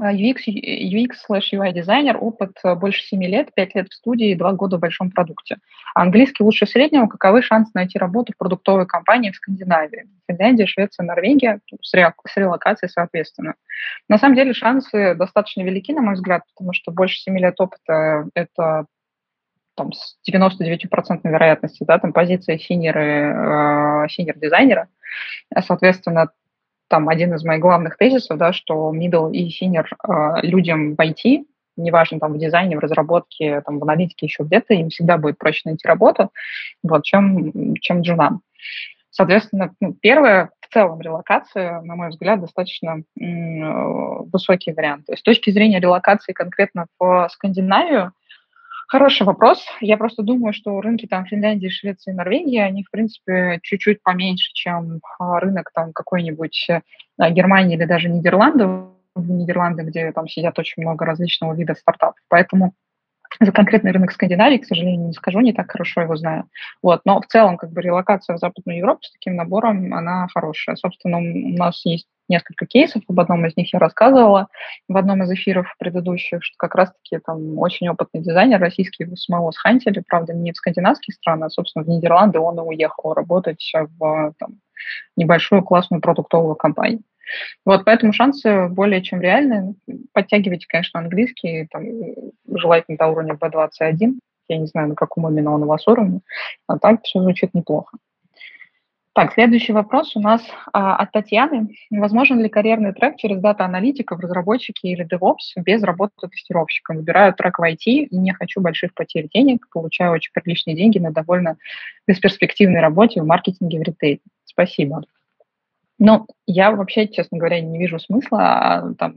UX, UX slash UI дизайнер, опыт э, больше 7 лет, 5 лет в студии и 2 года в большом продукте. Английский лучше среднего. Каковы шансы найти работу в продуктовой компании в Скандинавии? Финляндия, Швеция, Норвегия, с, ре, с релокацией соответственно. На самом деле шансы достаточно велики, на мой взгляд, потому что больше 7 лет опыта – это там, с 99% вероятностью, да, там позиция синьоры, э, синьор-дизайнера. Соответственно, там один из моих главных тезисов, да, что middle и senior э, людям в IT, неважно, там, в дизайне, в разработке, там, в аналитике, еще где-то, им всегда будет проще найти работу, вот, чем, чем джунам. Соответственно, ну, первое, в целом, релокация, на мой взгляд, достаточно м- высокий вариант. То есть с точки зрения релокации конкретно в Скандинавию, Хороший вопрос. Я просто думаю, что рынки там Финляндии, Швеции, Норвегии, они, в принципе, чуть-чуть поменьше, чем а, рынок там какой-нибудь э, Германии или даже Нидерландов, в Нидерланды, где там сидят очень много различного вида стартапов. Поэтому за конкретный рынок Скандинавии, к сожалению, не скажу, не так хорошо его знаю. Вот. Но в целом, как бы, релокация в Западную Европу с таким набором, она хорошая. Собственно, у нас есть несколько кейсов, об одном из них я рассказывала в одном из эфиров предыдущих, что как раз-таки там очень опытный дизайнер российский в самого схантили, правда, не в скандинавские страны, а, собственно, в Нидерланды он и уехал работать в там, небольшую классную продуктовую компанию. Вот, поэтому шансы более чем реальные. Подтягивайте, конечно, английский, там, желательно до уровня B21. Я не знаю, на каком именно он у вас уровне, а так все звучит неплохо. Так, следующий вопрос у нас а, от Татьяны. Возможен ли карьерный трек через дата-аналитиков, разработчики или DevOps без работы тестировщиком? Выбираю трек в IT не хочу больших потерь денег, получаю очень приличные деньги на довольно бесперспективной работе в маркетинге в ритейле. Спасибо. Ну, я вообще, честно говоря, не вижу смысла а, там,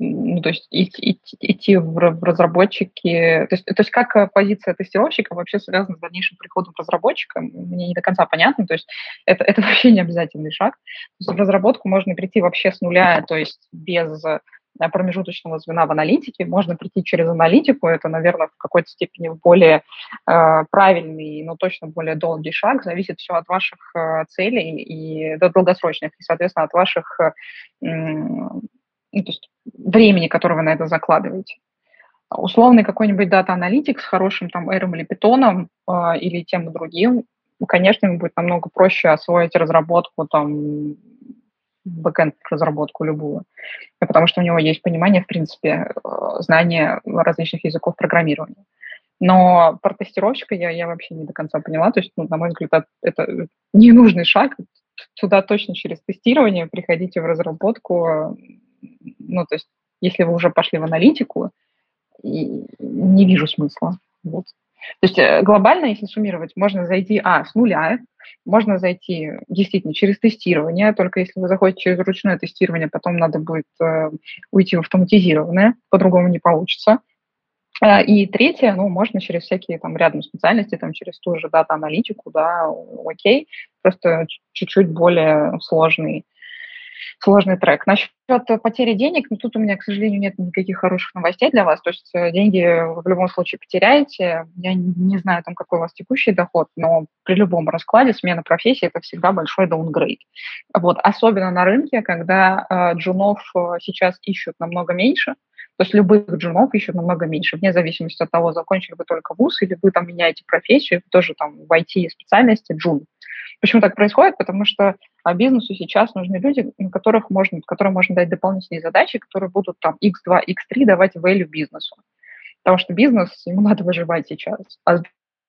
ну, то есть идти, идти в разработчики, то есть, то есть как э, позиция тестировщика вообще связана с дальнейшим приходом разработчика, мне не до конца понятно, то есть это, это вообще не обязательный шаг. То есть в разработку можно прийти вообще с нуля, то есть без промежуточного звена в аналитике, можно прийти через аналитику, это, наверное, в какой-то степени более э, правильный, но точно более долгий шаг, зависит все от ваших э, целей и да, долгосрочных, и, соответственно, от ваших, э, ну, то есть времени, которое вы на это закладываете. Условный какой-нибудь дата-аналитик с хорошим там R или питоном э, или тем и другим, конечно, ему будет намного проще освоить разработку там бэкэнд разработку любую, потому что у него есть понимание, в принципе, э, знание различных языков программирования. Но про тестировщика я, я вообще не до конца поняла. То есть, ну, на мой взгляд, это ненужный шаг. Туда точно через тестирование приходите в разработку. Ну, то есть, если вы уже пошли в аналитику, не вижу смысла. Вот. То есть э, глобально, если суммировать, можно зайти, а, с нуля, можно зайти действительно через тестирование, только если вы заходите через ручное тестирование, потом надо будет э, уйти в автоматизированное, по-другому не получится. А, и третье, ну, можно через всякие там рядом специальности, там через ту же дата-аналитику, да, окей, просто чуть-чуть более сложный сложный трек. Насчет потери денег, ну, тут у меня, к сожалению, нет никаких хороших новостей для вас. То есть э, деньги в любом случае потеряете. Я не знаю, там, какой у вас текущий доход, но при любом раскладе смена профессии – это всегда большой даунгрейд. Вот. Особенно на рынке, когда э, джунов э, сейчас ищут намного меньше, то есть любых джунов ищут намного меньше, вне зависимости от того, закончили вы только вуз или вы там меняете профессию, тоже там в IT-специальности джун. Почему так происходит? Потому что а, бизнесу сейчас нужны люди, на которых можно, которым можно дать дополнительные задачи, которые будут там x2, x3 давать value бизнесу. Потому что бизнес, ему надо выживать сейчас. А с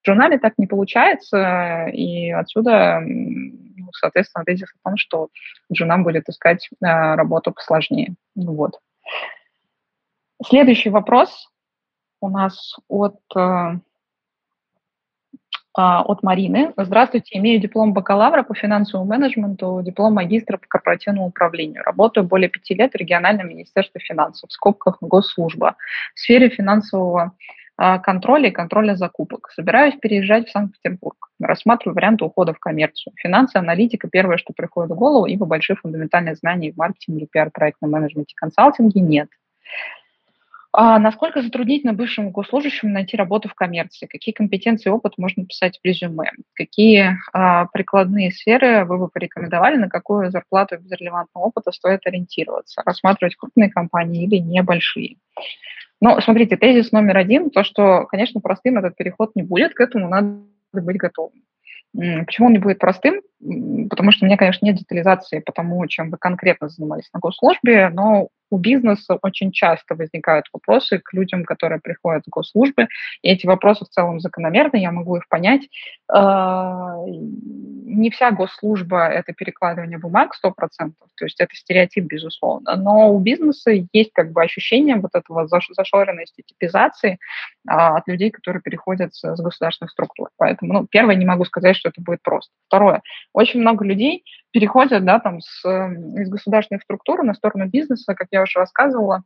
джунами так не получается, и отсюда, ну, соответственно, тезис о том, что джунам будет искать а, работу посложнее. Вот. Следующий вопрос у нас от э, а, от Марины. Здравствуйте, имею диплом бакалавра по финансовому менеджменту, диплом магистра по корпоративному управлению. Работаю более пяти лет в региональном министерстве финансов, в скобках госслужба, в сфере финансового а, контроля и контроля закупок. Собираюсь переезжать в Санкт-Петербург. Рассматриваю варианты ухода в коммерцию. Финансы, аналитика – первое, что приходит в голову, ибо больших фундаментальных знаний в маркетинге, пиар, проектном менеджменте, консалтинге нет. А насколько затруднительно бывшему госслужащему найти работу в коммерции? Какие компетенции и опыт можно писать в резюме? Какие а, прикладные сферы вы бы порекомендовали, на какую зарплату без релевантного опыта стоит ориентироваться? Рассматривать крупные компании или небольшие? Ну, смотрите, тезис номер один, то, что, конечно, простым этот переход не будет, к этому надо быть готовым. Почему он не будет простым? Потому что у меня, конечно, нет детализации по тому, чем вы конкретно занимались на госслужбе, но у бизнеса очень часто возникают вопросы к людям, которые приходят в госслужбы, и эти вопросы в целом закономерны, я могу их понять. А, не вся госслужба – это перекладывание бумаг 100%, то есть это стереотип, безусловно, но у бизнеса есть как бы ощущение вот этого зашоренности, типизации а, от людей, которые переходят с государственных структур. Поэтому, ну, первое, не могу сказать, что это будет просто. Второе, очень много людей переходят, да, там, с, из государственных структур на сторону бизнеса, как я уже рассказывала,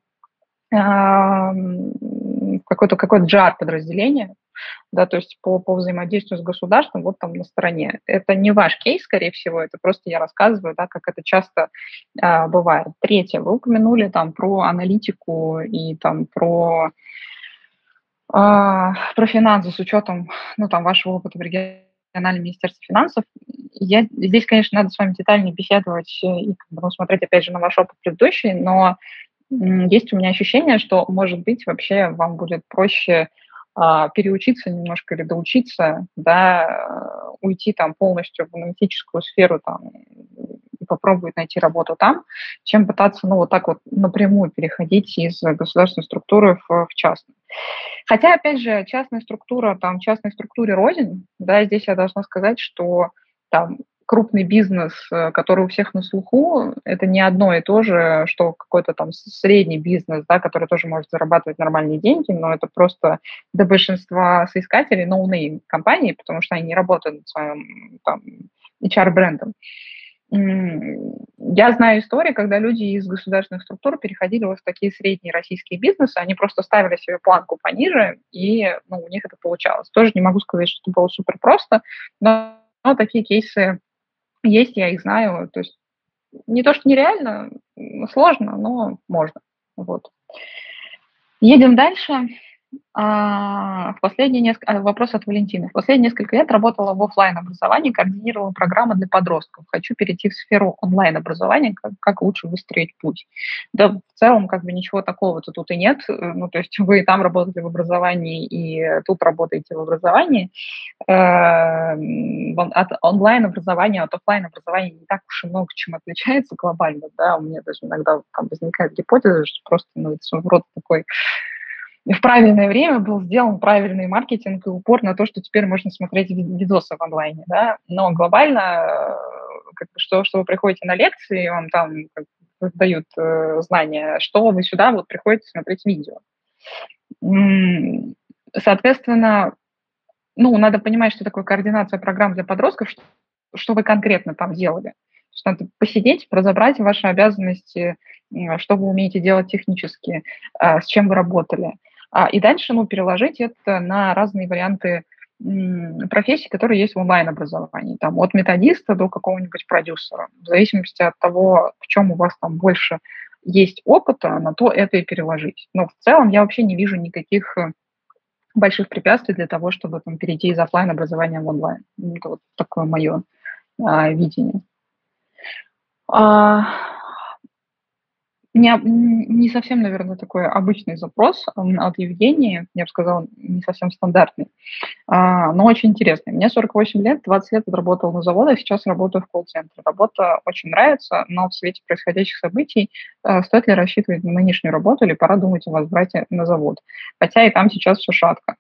какой-то какой джар подразделение, да, то есть по, по взаимодействию с государством вот там на стороне. Это не ваш кейс, скорее всего, это просто я рассказываю, да, как это часто а, бывает. Третье, вы упомянули там про аналитику и там про а, про финансы с учетом, ну, там, вашего опыта в региональном министерстве финансов. Я, здесь, конечно, надо с вами детальнее беседовать и ну, смотреть, опять же, на ваш опыт предыдущий, но есть у меня ощущение, что, может быть, вообще вам будет проще а, переучиться немножко или доучиться, да, уйти там полностью в аналитическую сферу там, и попробовать найти работу там, чем пытаться, ну, вот так вот напрямую переходить из государственной структуры в, в частную. Хотя, опять же, частная структура, там, частной структуре рознь, да, здесь я должна сказать, что там крупный бизнес, э, который у всех на слуху, это не одно и то же, что какой-то там средний бизнес, да, который тоже может зарабатывать нормальные деньги, но это просто для большинства соискателей no-name компании, потому что они не работают над своим там, HR-брендом. Я знаю истории, когда люди из государственных структур переходили вот в такие средние российские бизнесы, они просто ставили себе планку пониже, и ну, у них это получалось. Тоже не могу сказать, что это было супер просто, но, но такие кейсы есть, я их знаю. То есть не то, что нереально, сложно, но можно. Вот. Едем дальше. А, в последние несколько... А, вопрос от Валентины. В последние несколько лет работала в офлайн образовании, координировала программы для подростков. Хочу перейти в сферу онлайн образования, как, как лучше выстроить путь. Да, в целом, как бы ничего такого-то тут и нет. Ну, то есть вы там работали в образовании, и тут работаете в образовании. Эм, от онлайн образования, от офлайн образования не так уж и много чем отличается глобально. Да? У меня даже иногда там возникает гипотеза, что просто ну, это своего рода такой в правильное время был сделан правильный маркетинг и упор на то, что теперь можно смотреть видосы в онлайне, да, но глобально, э, как что, что вы приходите на лекции, вам там как, дают э, знания, что вы сюда вот приходите смотреть видео. Соответственно, ну, надо понимать, что такое координация программ для подростков, что, что вы конкретно там делали. Что надо посидеть, разобрать ваши обязанности, что вы умеете делать технически, э, с чем вы работали – и дальше, ну, переложить это на разные варианты профессий, которые есть в онлайн-образовании, там, от методиста до какого-нибудь продюсера. В зависимости от того, в чем у вас там больше есть опыта, на то это и переложить. Но в целом я вообще не вижу никаких э, больших препятствий для того, чтобы там, перейти из офлайн образования в онлайн. Это вот такое мое а, видение. А, не, не совсем, наверное, такой обычный запрос от Евгении, я бы сказала, не совсем стандартный, а, но очень интересный. Мне 48 лет, 20 лет отработал на заводах, сейчас работаю в колл-центре. Работа очень нравится, но в свете происходящих событий а, стоит ли рассчитывать на нынешнюю работу или пора думать о возврате на завод? Хотя и там сейчас все шатко.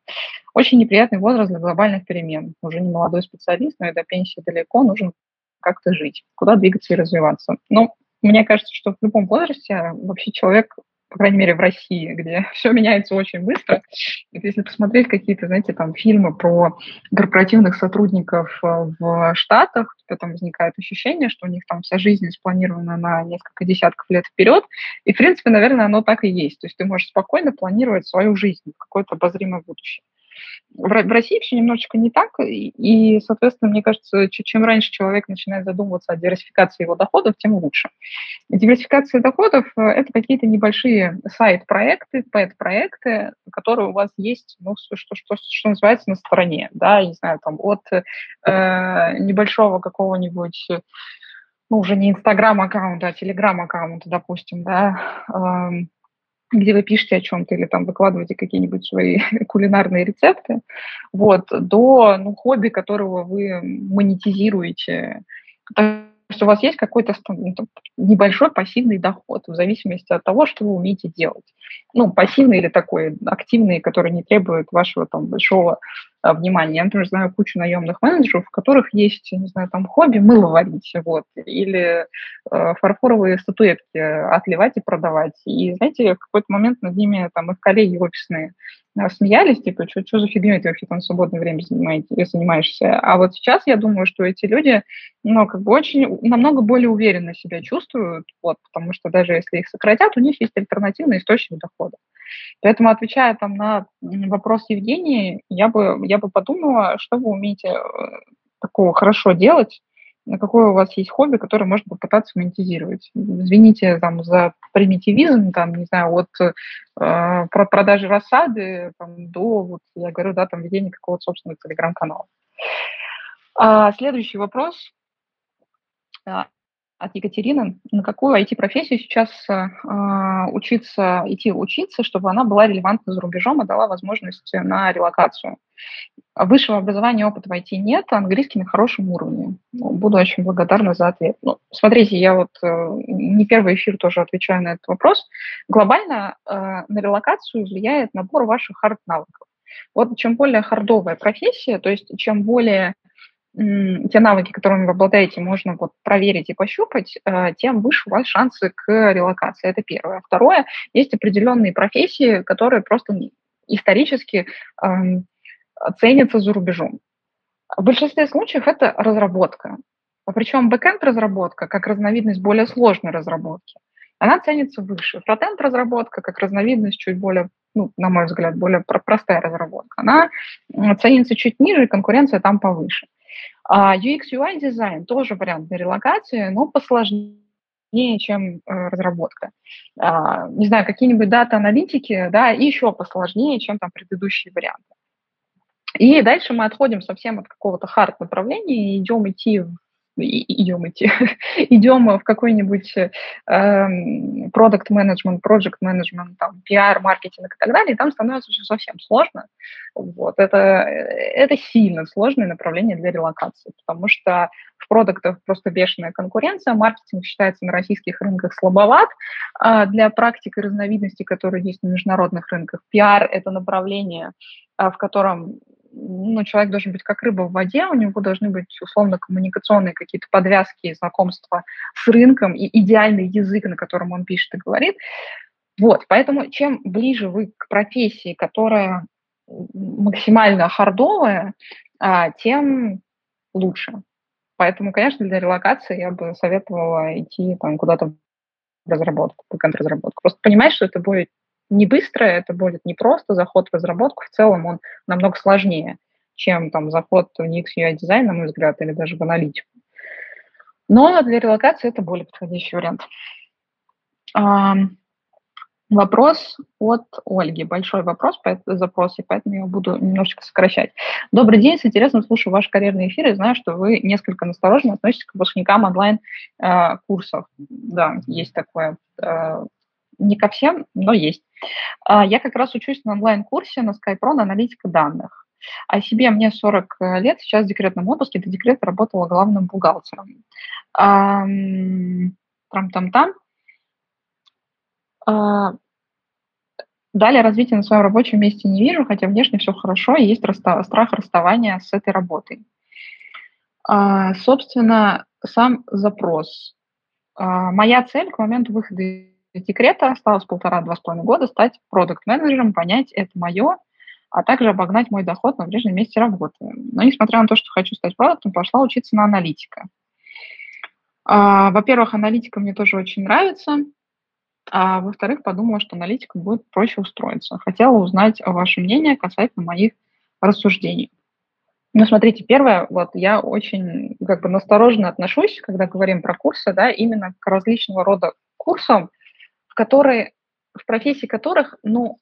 Очень неприятный возраст для глобальных перемен. Уже не молодой специалист, но и до пенсии далеко, нужен как-то жить, куда двигаться и развиваться. Ну, мне кажется, что в любом возрасте вообще человек, по крайней мере, в России, где все меняется очень быстро, если посмотреть какие-то, знаете, там фильмы про корпоративных сотрудников э, в Штатах, тебя там возникает ощущение, что у них там вся жизнь спланирована на несколько десятков лет вперед, и, в принципе, наверное, оно так и есть. То есть ты можешь спокойно планировать свою жизнь в какое-то обозримое будущее. В России все немножечко не так, и, соответственно, мне кажется, чем раньше человек начинает задумываться о диверсификации его доходов, тем лучше. Диверсификация доходов – это какие-то небольшие сайт-проекты, пэт-проекты, которые у вас есть, ну, что, что, что называется, на стороне, да, не знаю, там, от э, небольшого какого-нибудь ну, уже не Инстаграм-аккаунта, а Телеграм-аккаунта, допустим, да, э, где вы пишете о чем-то или там выкладываете какие-нибудь свои кулинарные рецепты, вот, до ну, хобби, которого вы монетизируете. То есть у вас есть какой-то ну, небольшой пассивный доход в зависимости от того, что вы умеете делать. Ну, пассивный или такой активный, который не требует вашего там большого а, внимания. Я, например, знаю кучу наемных менеджеров, у которых есть, не знаю, там хобби мыло варить, вот, или э, фарфоровые статуэтки отливать и продавать. И, знаете, в какой-то момент над ними там их коллеги офисные а, смеялись, типа, что, за фигней ты вообще там свободное время занимаешься. А вот сейчас я думаю, что эти люди, ну, как бы очень, намного более уверенно себя чувствуют, вот, потому что даже если их сократят, у них есть альтернативный источник дохода. Поэтому, отвечая там на вопрос Евгении, я бы, я бы подумала, что вы умеете э, такого хорошо делать, на какое у вас есть хобби, которое можно попытаться монетизировать. Извините там за примитивизм, там, не знаю, от э, про продажи рассады там, до, вот, я говорю, да, там, ведения какого-то собственного телеграм-канала. А, следующий вопрос. От Екатерины. На какую IT-профессию сейчас э, учиться, идти учиться, чтобы она была релевантна за рубежом и дала возможность на релокацию? Высшего образования опыта в IT нет, а английский на хорошем уровне. Ну, буду очень благодарна за ответ. Ну, смотрите, я вот э, не первый эфир тоже отвечаю на этот вопрос. Глобально э, на релокацию влияет набор ваших хард-навыков. Вот чем более хардовая профессия, то есть чем более те навыки, которыми вы обладаете, можно вот проверить и пощупать, э, тем выше у вас шансы к релокации. Это первое. Второе, есть определенные профессии, которые просто исторически эм, ценятся за рубежом. В большинстве случаев это разработка. Причем backend разработка как разновидность более сложной разработки, она ценится выше. Frontend разработка как разновидность чуть более, ну, на мой взгляд, более простая разработка, она ценится чуть ниже, и конкуренция там повыше. А UX UI дизайн тоже вариант на релокации, но посложнее чем э, разработка. А, не знаю, какие-нибудь дата-аналитики, да, еще посложнее, чем там предыдущие варианты. И дальше мы отходим совсем от какого-то хард направления и идем идти в идем идти, идем в какой-нибудь эм, продукт менеджмент, project менеджмент, там, PR, маркетинг и так далее, и там становится все совсем сложно. Вот. Это, это сильно сложное направление для релокации, потому что в продуктах просто бешеная конкуренция, маркетинг считается на российских рынках слабоват а для практик и разновидностей, которые есть на международных рынках. PR – это направление, а, в котором ну, человек должен быть как рыба в воде, у него должны быть условно коммуникационные какие-то подвязки, знакомства с рынком и идеальный язык, на котором он пишет и говорит. Вот, поэтому чем ближе вы к профессии, которая максимально хардовая, а, тем лучше. Поэтому, конечно, для релокации я бы советовала идти там куда-то в разработку, в разработку. Просто понимать, что это будет не быстро, это будет не просто заход в разработку, в целом он намного сложнее, чем там заход в UX UI дизайн, на мой взгляд, или даже в аналитику. Но для релокации это более подходящий вариант. Вопрос от Ольги. Большой вопрос, запрос, и поэтому я буду немножечко сокращать. Добрый день, с интересом слушаю ваши карьерные эфиры и знаю, что вы несколько настороженно относитесь к выпускникам онлайн-курсов. Э, да, есть такое. Э, не ко всем, но есть. Э, я как раз учусь на онлайн-курсе на SkyPro на аналитика данных. О себе мне 40 лет, сейчас в декретном отпуске, до декрета работала главным бухгалтером. Там-там-там. А, далее развития на своем рабочем месте не вижу, хотя внешне все хорошо, и есть страх расставания с этой работой. А, собственно, сам запрос. А, моя цель к моменту выхода из осталось полтора-два с половиной года стать продукт-менеджером, понять, это мое, а также обогнать мой доход на прежнем месте работы. Но несмотря на то, что хочу стать продуктом, пошла учиться на аналитика. А, во-первых, аналитика мне тоже очень нравится. А во-вторых, подумала, что аналитикам будет проще устроиться. Хотела узнать ваше мнение касательно моих рассуждений. Ну, смотрите, первое, вот я очень как бы настороженно отношусь, когда говорим про курсы, да, именно к различного рода курсам, в которые, в профессии которых, ну,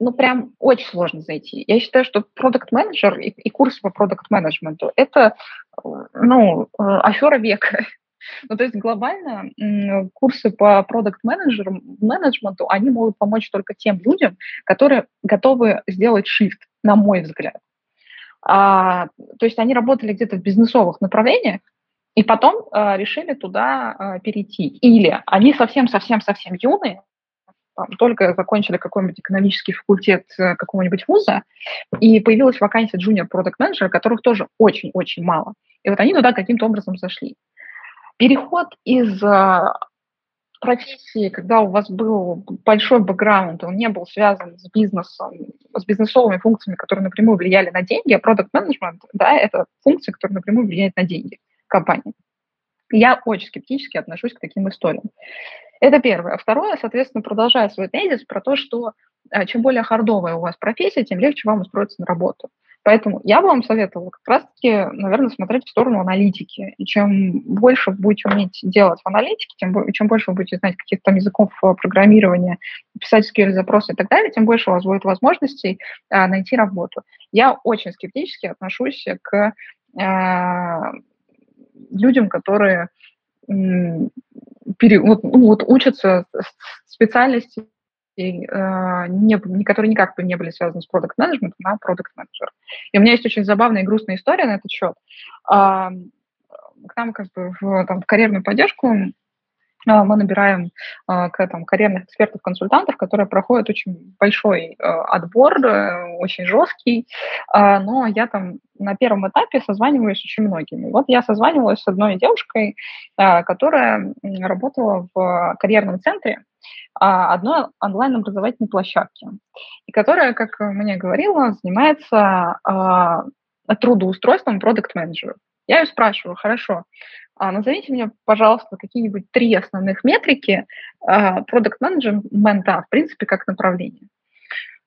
ну, прям очень сложно зайти. Я считаю, что продукт менеджер и, и курсы по продукт менеджменту это, ну, э, афера века. Ну, то есть глобально курсы по продукт менеджменту, они могут помочь только тем людям, которые готовы сделать shift, на мой взгляд. А, то есть они работали где-то в бизнесовых направлениях, и потом а, решили туда а, перейти. Или они совсем-совсем-совсем юные, там, только закончили какой-нибудь экономический факультет э, какого-нибудь вуза, и появилась вакансия junior product менеджера которых тоже очень-очень мало. И вот они туда каким-то образом зашли. Переход из а, профессии, когда у вас был большой бэкграунд, он не был связан с бизнесом, с бизнесовыми функциями, которые напрямую влияли на деньги, а продукт менеджмент да, это функции, которые напрямую влияют на деньги компании. Я очень скептически отношусь к таким историям. Это первое. А второе, соответственно, продолжая свой тезис про то, что а, чем более хардовая у вас профессия, тем легче вам устроиться на работу. Поэтому я бы вам советовала как раз-таки, наверное, смотреть в сторону аналитики. И чем больше вы будете уметь делать в аналитике, тем, чем больше вы будете знать каких-то там языков э, программирования, писать SQL-запросы и так далее, тем больше у вас будет возможностей а, найти работу. Я очень скептически отношусь к людям, которые пере, вот, ну, вот учатся специальности э, не, которые никак не были связаны с продукт менеджментом на продукт менеджер. И у меня есть очень забавная и грустная история на этот счет. К нам как бы в, там, в карьерную поддержку а, мы набираем а, к, там, карьерных экспертов-консультантов, которые проходят очень большой а, отбор, э, очень жесткий, но я там на первом этапе созваниваюсь с очень многими. Вот я созванивалась с одной девушкой, которая работала в карьерном центре одной онлайн-образовательной площадки, и которая, как мне говорила, занимается трудоустройством продукт-менеджеров. Я ее спрашиваю, хорошо, а, назовите мне, пожалуйста, какие-нибудь три основных метрики а, продукт-менеджмента, в принципе, как направление.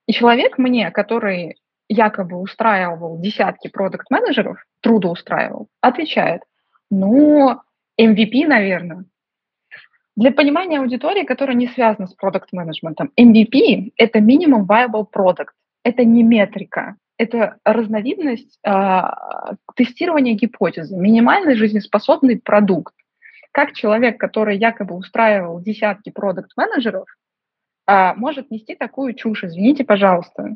И человек мне, который якобы устраивал десятки продукт-менеджеров, трудоустраивал, отвечает, ну, MVP, наверное. Для понимания аудитории, которая не связана с продукт-менеджментом, MVP – это minimum viable product, это не метрика, это разновидность э, тестирования гипотезы, минимальный жизнеспособный продукт. Как человек, который якобы устраивал десятки продукт-менеджеров, э, может нести такую чушь, извините, пожалуйста.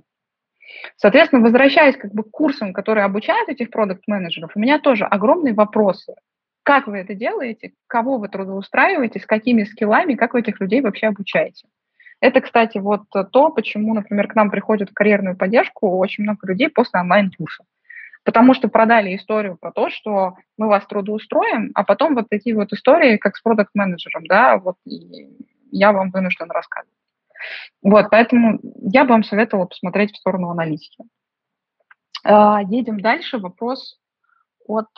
Соответственно, возвращаясь как бы к курсам, которые обучают этих продукт-менеджеров, у меня тоже огромные вопросы. Как вы это делаете? Кого вы трудоустраиваете? С какими скиллами? Как вы этих людей вообще обучаете? Это, кстати, вот то, почему, например, к нам приходят в карьерную поддержку очень много людей после онлайн-курса. Потому что продали историю про то, что мы вас трудоустроим, а потом вот такие вот истории, как с продукт-менеджером, да, вот я вам вынужден рассказывать. Вот, поэтому я бы вам советовала посмотреть в сторону аналитики. А, едем дальше. Вопрос от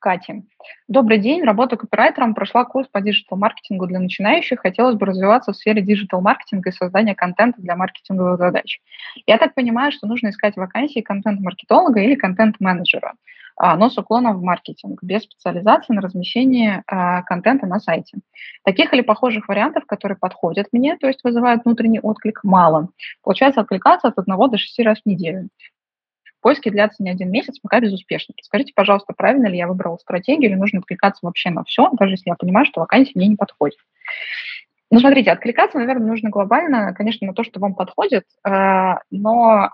Кати. Добрый день, работаю копирайтером, прошла курс по digital-маркетингу для начинающих. Хотелось бы развиваться в сфере digital-маркетинга и создания контента для маркетинговых задач. Я так понимаю, что нужно искать вакансии контент-маркетолога или контент-менеджера, а, но с уклоном в маркетинг, без специализации на размещение а, контента на сайте. Таких или похожих вариантов, которые подходят мне, то есть вызывают внутренний отклик, мало. Получается откликаться от одного до шести раз в неделю. Поиски длятся не один месяц, пока безуспешно. Скажите, пожалуйста, правильно ли я выбрала стратегию или нужно откликаться вообще на все, даже если я понимаю, что вакансия мне не подходит? Ну, смотрите, откликаться, наверное, нужно глобально, конечно, на то, что вам подходит, э, но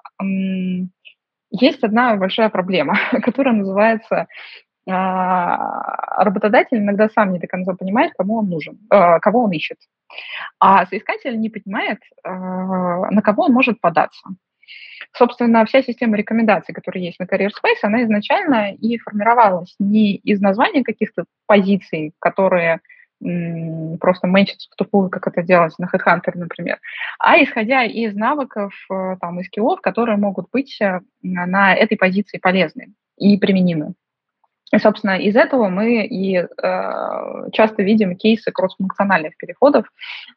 есть одна большая проблема, которая называется а, работодатель иногда сам не до конца понимает, кому он нужен, э, кого он ищет. А соискатель не понимает, э, на кого он может податься. Собственно, вся система рекомендаций, которая есть на Career Space, она изначально и формировалась не из названия каких-то позиций, которые просто менчатся в тупую, как это делать на HeadHunter, например, а исходя из навыков, э, там, из скиллов, которые могут быть э, на этой позиции полезны и применимы. И, собственно, из этого мы и э, часто видим кейсы кроссфункциональных переходов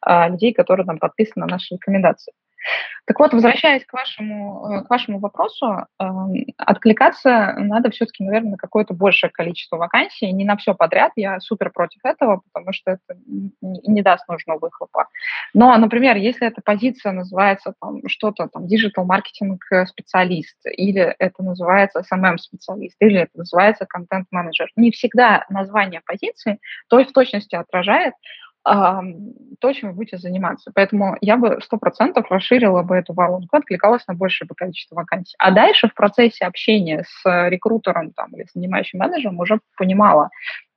э, людей, которые там подписаны на наши рекомендации. Так вот, возвращаясь к вашему, э, к вашему вопросу, э, откликаться надо все-таки, наверное, на какое-то большее количество вакансий, не на все подряд. Я супер против этого, потому что это не, даст нужного выхлопа. Но, например, если эта позиция называется там, что-то там digital маркетинг специалист, или это называется SMM специалист, или это называется контент менеджер, не всегда название позиции то в точности отражает то, чем вы будете заниматься. Поэтому я бы сто процентов расширила бы эту воронку, откликалась на большее бы количество вакансий. А дальше в процессе общения с рекрутером там, или с занимающим менеджером уже понимала,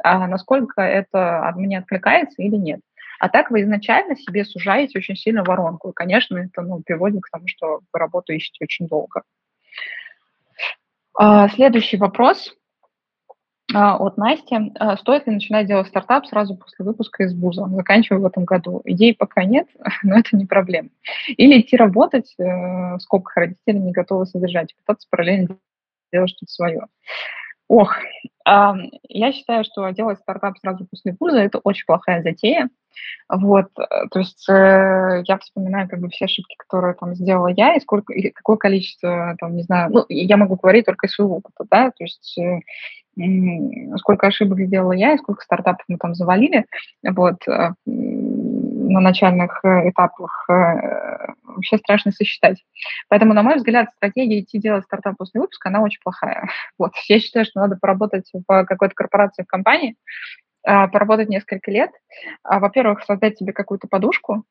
а, насколько это от меня откликается или нет. А так вы изначально себе сужаете очень сильно воронку. И, конечно, это ну, приводит к тому, что вы работу ищете очень долго. А, следующий вопрос. А, от Насти. А, стоит ли начинать делать стартап сразу после выпуска из вуза? Заканчиваю в этом году. Идей пока нет, но это не проблема. Или идти работать, э, в скобках родители не готовы содержать, пытаться параллельно делать что-то свое. Ох, я считаю, что делать стартап сразу после вуза – это очень плохая затея. Вот, э, то есть э, я вспоминаю как бы все ошибки, которые там сделала я, и сколько, и какое количество, там, не знаю, ну, я могу говорить только из своего опыта, да, то есть сколько ошибок сделала я и сколько стартапов мы там завалили, вот, э, на начальных э, этапах э, вообще страшно сосчитать. Поэтому, на мой взгляд, стратегия идти делать стартап после выпуска, она очень плохая. Вот. Я считаю, что надо поработать в какой-то корпорации, в компании, а, поработать несколько лет. А, во-первых, создать себе какую-то подушку,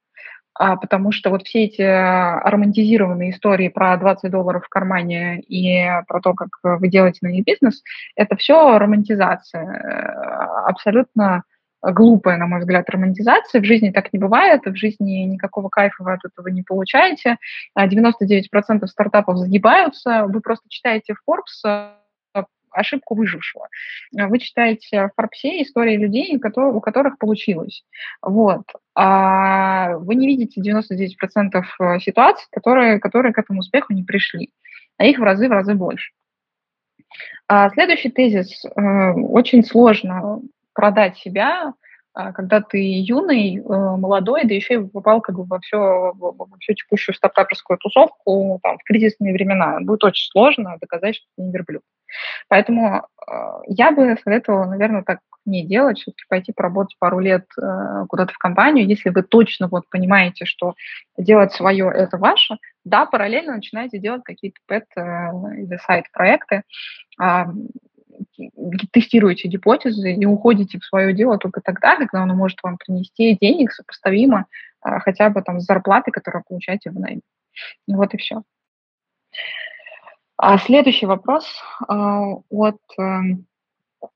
потому что вот все эти романтизированные истории про 20 долларов в кармане и про то, как вы делаете на них бизнес, это все романтизация, э, абсолютно глупая, на мой взгляд, романтизация. В жизни так не бывает, в жизни никакого кайфа вы от этого не получаете. 99% стартапов загибаются. Вы просто читаете Forbes ошибку выжившего. Э, вы читаете в Форбсе истории людей, у которых получилось. Вот. А вы не видите 99% э, ситуаций, которые, которые к этому успеху не пришли. А их в разы, в разы больше. А следующий тезис. Э, очень сложно продать себя, когда ты юный, молодой, да еще и попал как бы во, все, во всю текущую стартаперскую тусовку там, в кризисные времена. Будет очень сложно доказать, что ты не верблюд. Поэтому э, я бы советовала, наверное, так не делать, все-таки пойти поработать пару лет э, куда-то в компанию, если вы точно вот понимаете, что делать свое – это ваше, да, параллельно начинаете делать какие-то пэт э, или сайт-проекты, э, тестируете гипотезы и уходите в свое дело только тогда, когда оно может вам принести денег сопоставимо э, хотя бы там с зарплатой, которую получаете в найме. Вот и все. А следующий вопрос а, от эм,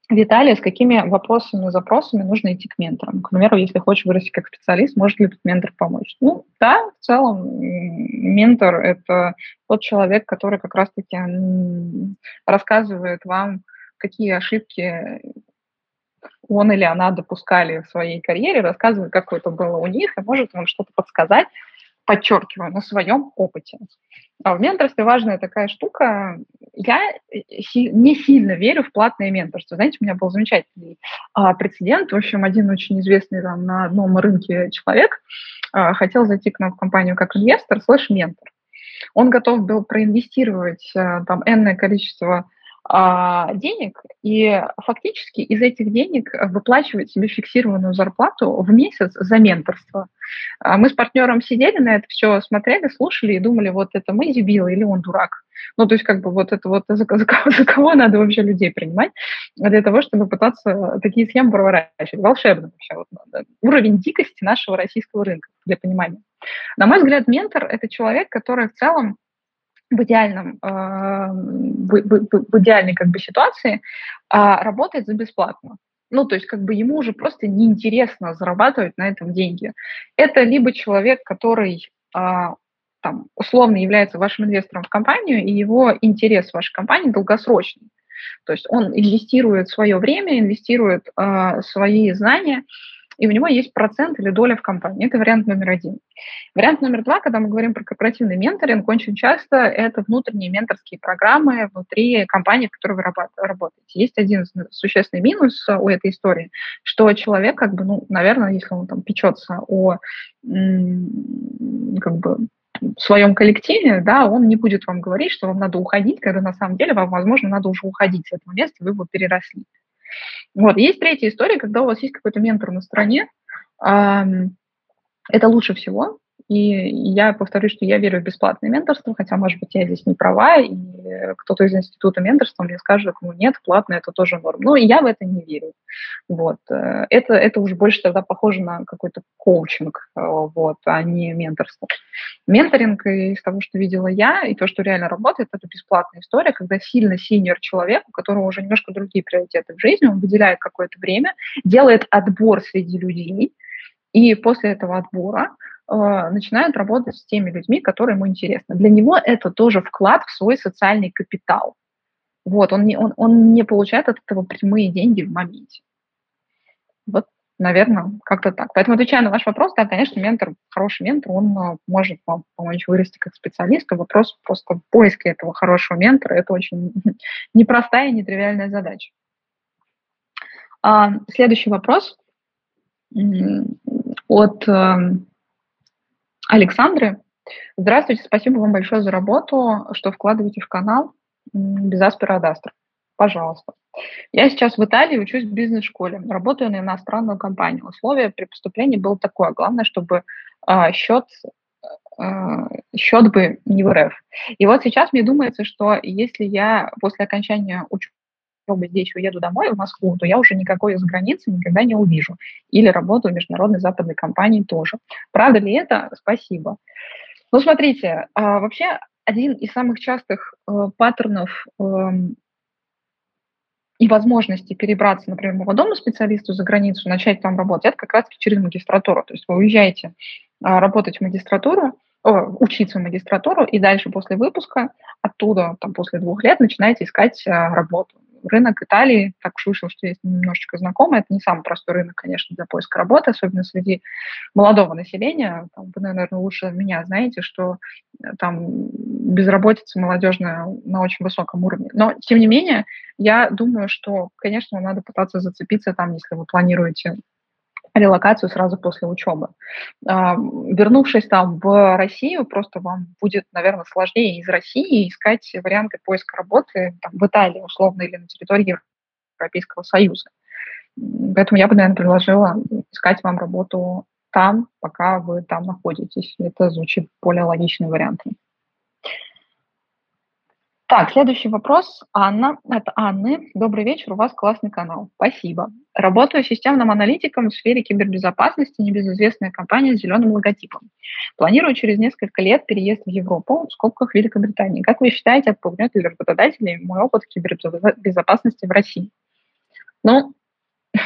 Виталия, с какими вопросами, запросами нужно идти к менторам? К примеру, если хочешь вырасти как специалист, может ли ментор помочь? Ну, да, в целом ментор – это тот человек, который как раз-таки рассказывает вам, какие ошибки он или она допускали в своей карьере, рассказывает, как это было у них, и может вам что-то подсказать, подчеркиваю, на своем опыте. А в менторстве важная такая штука, я не сильно верю в платное менторство. Знаете, у меня был замечательный а, прецедент. В общем, один очень известный там на одном рынке человек а, хотел зайти к нам в компанию как инвестор слэш-ментор. Он готов был проинвестировать а, там энное количество денег и фактически из этих денег выплачивать себе фиксированную зарплату в месяц за менторство. А мы с партнером сидели на это все, смотрели, слушали и думали, вот это мы дебилы или он дурак. Ну, то есть, как бы вот это вот за, за, кого, за кого надо вообще людей принимать для того, чтобы пытаться такие схемы проворачивать. Волшебно вообще. Вот, уровень дикости нашего российского рынка, для понимания. На мой взгляд, ментор – это человек, который в целом в идеальном, э, в, идеальной как бы ситуации а, работает за бесплатно. Ну, то есть как бы ему уже просто неинтересно зарабатывать на этом деньги. Это либо человек, который а, там, условно является вашим инвестором в компанию, и его интерес в вашей компании долгосрочный. То есть он инвестирует свое время, инвестирует э, свои знания, и у него есть процент или доля в компании. Это вариант номер один. Вариант номер два, когда мы говорим про корпоративный менторинг, очень часто это внутренние менторские программы внутри компании, в которой вы работаете. Есть один существенный минус у этой истории, что человек, как бы, ну, наверное, если он там печется о как бы в своем коллективе, да, он не будет вам говорить, что вам надо уходить, когда на самом деле вам, возможно, надо уже уходить с этого места, вы его переросли. Вот. Есть третья история, когда у вас есть какой-то ментор на стороне. Это лучше всего, и я повторюсь, что я верю в бесплатное менторство, хотя, может быть, я здесь не права, и кто-то из института менторства мне скажет, ну нет, платное это тоже норм. Но я в это не верю. Вот. Э, это, это уже больше тогда похоже на какой-то коучинг, э, вот, а не менторство. Менторинг из того, что видела я, и то, что реально работает, это бесплатная история, когда сильно синьор человек, у которого уже немножко другие приоритеты в жизни, он выделяет какое-то время, делает отбор среди людей, и после этого отбора начинает работать с теми людьми, которые ему интересны. Для него это тоже вклад в свой социальный капитал. Вот, он не, он, он не получает от этого прямые деньги в моменте. Вот, наверное, как-то так. Поэтому, отвечая на ваш вопрос, да, конечно, ментор, хороший ментор, он э, может вам помочь вырасти как специалиста. Вопрос просто в поиске этого хорошего ментора – это очень непростая и нетривиальная задача. А, следующий вопрос от Александры. Здравствуйте, спасибо вам большое за работу, что вкладываете в канал без Аспера Адастра. Пожалуйста. Я сейчас в Италии учусь в бизнес-школе, работаю на иностранную компанию. Условие при поступлении было такое. Главное, чтобы э, счет э, счет бы не в РФ. И вот сейчас мне думается, что если я после окончания учебы бы здесь уеду домой, в Москву, то я уже никакой из границы никогда не увижу. Или работаю в международной западной компании тоже. Правда ли это? Спасибо. Ну, смотрите, а, вообще один из самых частых э, паттернов э, и возможности перебраться, например, молодому специалисту за границу, начать там работать, это как раз через магистратуру. То есть вы уезжаете э, работать в магистратуру, учиться в магистратуру, и дальше после выпуска оттуда, там, после двух лет, начинаете искать работу рынок Италии, так уж вышло, что есть немножечко знакомый, это не самый простой рынок, конечно, для поиска работы, особенно среди молодого населения. Там, вы, наверное, лучше меня знаете, что э, там безработица молодежная на очень высоком уровне. Но, тем не менее, я думаю, что, конечно, надо пытаться зацепиться там, если вы планируете релокацию сразу после учебы. Вернувшись там в Россию, просто вам будет, наверное, сложнее из России искать варианты поиска работы там, в Италии, условно, или на территории Европейского Союза. Поэтому я бы, наверное, предложила искать вам работу там, пока вы там находитесь. Это звучит более логичным вариантом. Так, следующий вопрос. Анна. Это Анны. Добрый вечер, у вас классный канал. Спасибо. Работаю системным аналитиком в сфере кибербезопасности, небезызвестная компания с зеленым логотипом. Планирую через несколько лет переезд в Европу, в скобках Великобритании. Как вы считаете, отпугнет ли работодателей мой опыт кибербезопасности в России? Ну,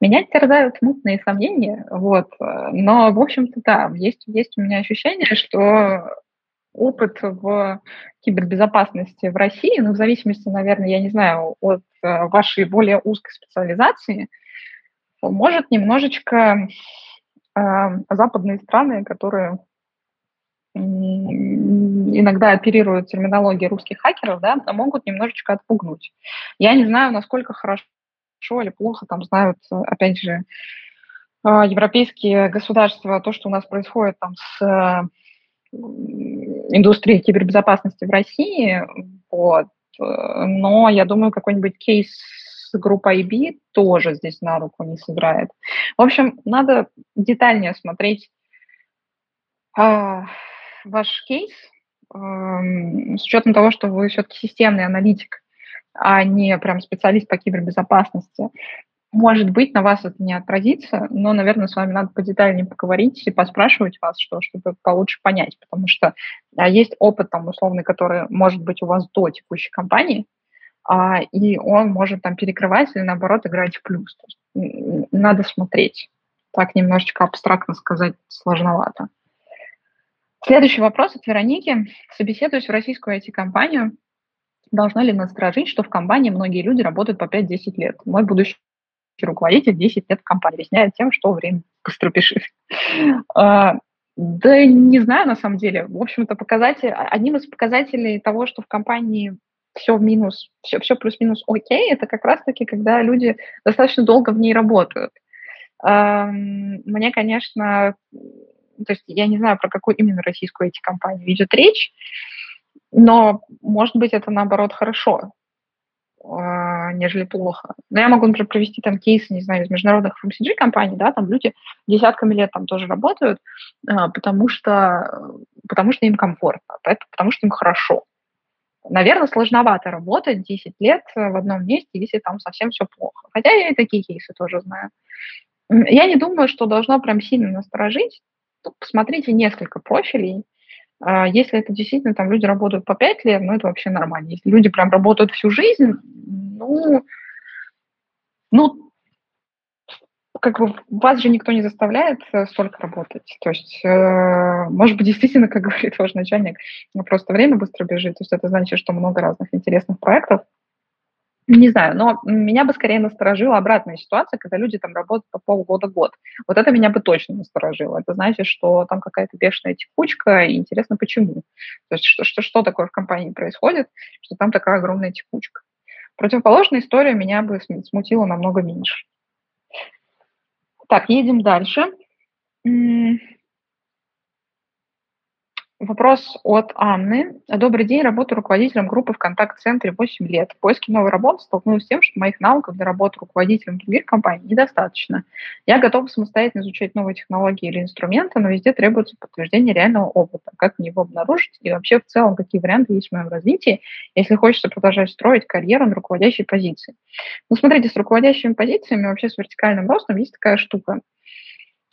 меня терзают смутные сомнения, вот, но, в общем-то, да, есть, есть у меня ощущение, что опыт в кибербезопасности в России, ну, в зависимости, наверное, я не знаю, от э, вашей более узкой специализации, может немножечко э, западные страны, которые иногда оперируют терминологией русских хакеров, да, могут немножечко отпугнуть. Я не знаю, насколько хорошо или плохо там знают, опять же, а, европейские государства, то, что у нас происходит там с индустрией кибербезопасности в России, вот. но я думаю, какой-нибудь кейс с группой IB тоже здесь на руку не сыграет. В общем, надо детальнее смотреть а, ваш кейс, а, с учетом того, что вы все-таки системный аналитик, а не прям специалист по кибербезопасности. Может быть, на вас это не отразится, но, наверное, с вами надо подетальнее поговорить и поспрашивать вас, что, чтобы получше понять, потому что а, есть опыт, там, условный, который может быть у вас до текущей компании, а, и он может там перекрывать или, наоборот, играть в плюс. есть, надо смотреть. Так немножечко абстрактно сказать сложновато. Следующий вопрос от Вероники. Собеседуюсь в российскую IT-компанию. Должна ли насторожить, что в компании многие люди работают по 5-10 лет? Мой будущий руководитель 10 лет в компании, объясняет тем, что время быстро пишет. А, да не знаю, на самом деле. В общем-то, показатель, одним из показателей того, что в компании все в минус, все, все плюс-минус окей, это как раз-таки, когда люди достаточно долго в ней работают. Мне, конечно, то есть я не знаю, про какую именно российскую эти компанию идет речь, но, может быть, это, наоборот, хорошо. А, нежели плохо. Но я могу, например, провести там кейсы, не знаю, из международных FMCG компаний, да, там люди десятками лет там тоже работают, а, потому что, потому что им комфортно, потому что им хорошо. Наверное, сложновато работать 10 лет в одном месте, если там совсем все плохо. Хотя я и такие кейсы тоже знаю. Я не думаю, что должно прям сильно насторожить. Посмотрите несколько профилей, если это действительно там люди работают по 5 лет, ну это вообще нормально. Если люди прям работают всю жизнь, ну, ну как бы вас же никто не заставляет э, столько работать. То есть, э, может быть, действительно, как говорит ваш начальник, просто время быстро бежит. То есть это значит, что много разных интересных проектов, не знаю, но меня бы скорее насторожила обратная ситуация, когда люди там работают по полгода-год. Вот это меня бы точно насторожило. Это значит, что там какая-то бешеная текучка, и интересно, почему. То есть что, что, что такое в компании происходит, что там такая огромная текучка. Противоположная история меня бы смутила намного меньше. Так, едем дальше. Вопрос от Анны. Добрый день, работаю руководителем группы в контакт-центре 8 лет. В поиске новой работы столкнулась с тем, что моих навыков для работы руководителем других компаний недостаточно. Я готова самостоятельно изучать новые технологии или инструменты, но везде требуется подтверждение реального опыта. Как мне его обнаружить? И вообще в целом, какие варианты есть в моем развитии, если хочется продолжать строить карьеру на руководящей позиции? Ну, смотрите, с руководящими позициями, вообще с вертикальным ростом есть такая штука.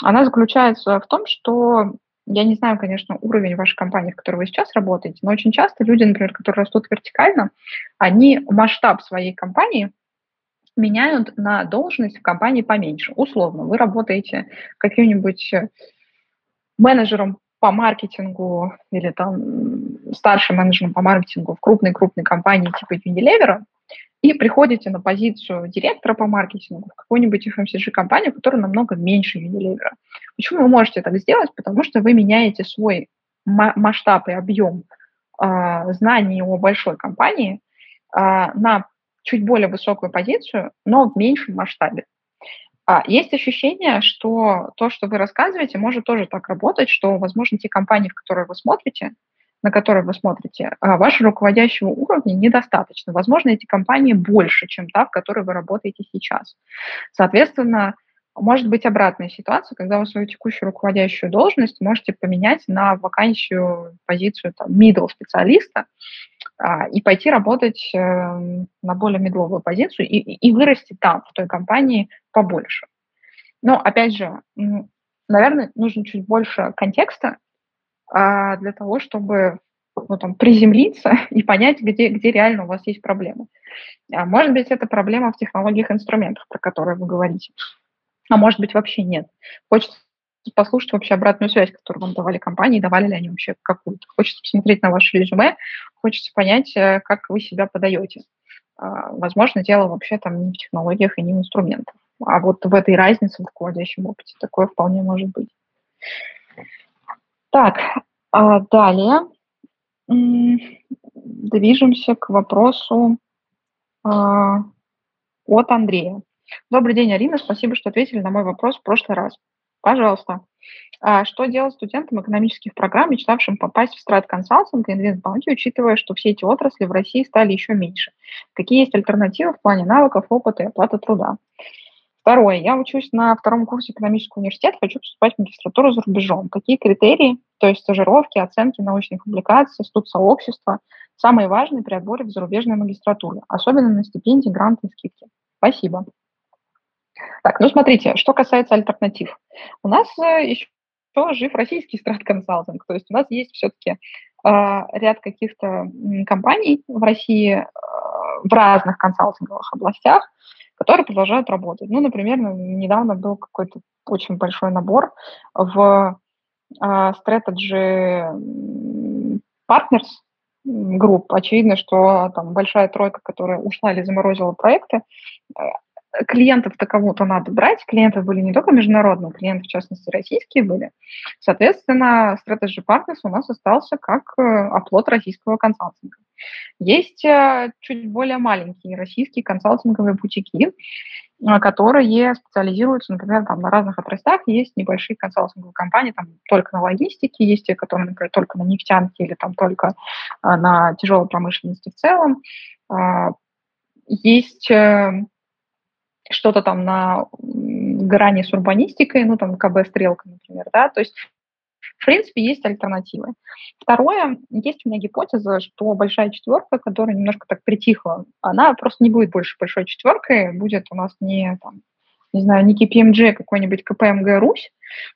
Она заключается в том, что я не знаю, конечно, уровень вашей компании, в которой вы сейчас работаете, но очень часто люди, например, которые растут вертикально, они масштаб своей компании меняют на должность в компании поменьше. Условно, вы работаете каким-нибудь менеджером по маркетингу или там старшим менеджером по маркетингу в крупной-крупной компании типа Unilever, и приходите на позицию директора по маркетингу в какую-нибудь FMCG-компанию, которая намного меньше Unilever. Почему вы можете так сделать? Потому что вы меняете свой масштаб и объем э, знаний о большой компании э, на чуть более высокую позицию, но в меньшем масштабе. А, есть ощущение, что то, что вы рассказываете, может тоже так работать, что, возможно, те компании, в которые вы смотрите, на которые вы смотрите, а, вашего руководящего уровня недостаточно. Возможно, эти компании больше, чем та, в которой вы работаете сейчас. Соответственно, может быть обратная ситуация, когда вы свою текущую руководящую должность можете поменять на вакансию, позицию там, middle специалиста а, и пойти работать э, на более медловую позицию и, и вырасти там, в той компании, побольше. Но, опять же, наверное, нужно чуть больше контекста, а, для того, чтобы ну, там, приземлиться и понять, где, где реально у вас есть проблемы. А может быть, это проблема в технологиях инструментах, про которые вы говорите. А может быть, вообще нет. Хочется послушать вообще обратную связь, которую вам давали компании, давали ли они вообще какую-то. Хочется посмотреть на ваше резюме, хочется понять, э, как вы себя подаете. А, возможно, дело вообще там не в технологиях и не в инструментах. А вот в этой разнице в руководящем опыте такое вполне может быть. Так, А далее движемся к вопросу а, от Андрея. Добрый день, Арина. Спасибо, что ответили на мой вопрос в прошлый раз. Пожалуйста. А что делать студентам экономических программ, мечтавшим попасть в страт консалтинг и инвестбанки, учитывая, что все эти отрасли в России стали еще меньше? Какие есть альтернативы в плане навыков, опыта и оплаты труда? Второе. Я учусь на втором курсе экономического университета, хочу поступать в магистратуру за рубежом. Какие критерии, то есть стажировки, оценки научных публикаций, сообщества, самые важные при отборе в зарубежную магистратуру, особенно на стипендии, гранты и скидки? Спасибо. Так, ну смотрите, что касается альтернатив. У нас э, еще жив российский страт-консалтинг, то есть у нас есть все-таки э, ряд каких-то компаний в России э, в разных консалтинговых областях, которые продолжают работать. Ну, например, недавно был какой-то очень большой набор в э, Strategy Partners Group. Очевидно, что там большая тройка, которая ушла или заморозила проекты, э, клиентов таково-то надо брать. Клиенты были не только международные, клиенты, в частности, российские были. Соответственно, Strategy Partners у нас остался как э, оплот российского консалтинга. Есть э, чуть более маленькие российские консалтинговые бутики, э, которые специализируются, например, там, на разных отраслях. Есть небольшие консалтинговые компании, там, только на логистике, есть те, которые, например, только на нефтянке или там только на тяжелой промышленности в целом. А, есть что-то там на грани с урбанистикой, ну, там, КБ-стрелка, например, да, то есть в принципе, есть альтернативы. Второе, есть у меня гипотеза, что большая четверка, которая немножко так притихла, она просто не будет больше большой четверкой, будет у нас не, там, не знаю, не KPMG, а какой-нибудь КПМГ Русь,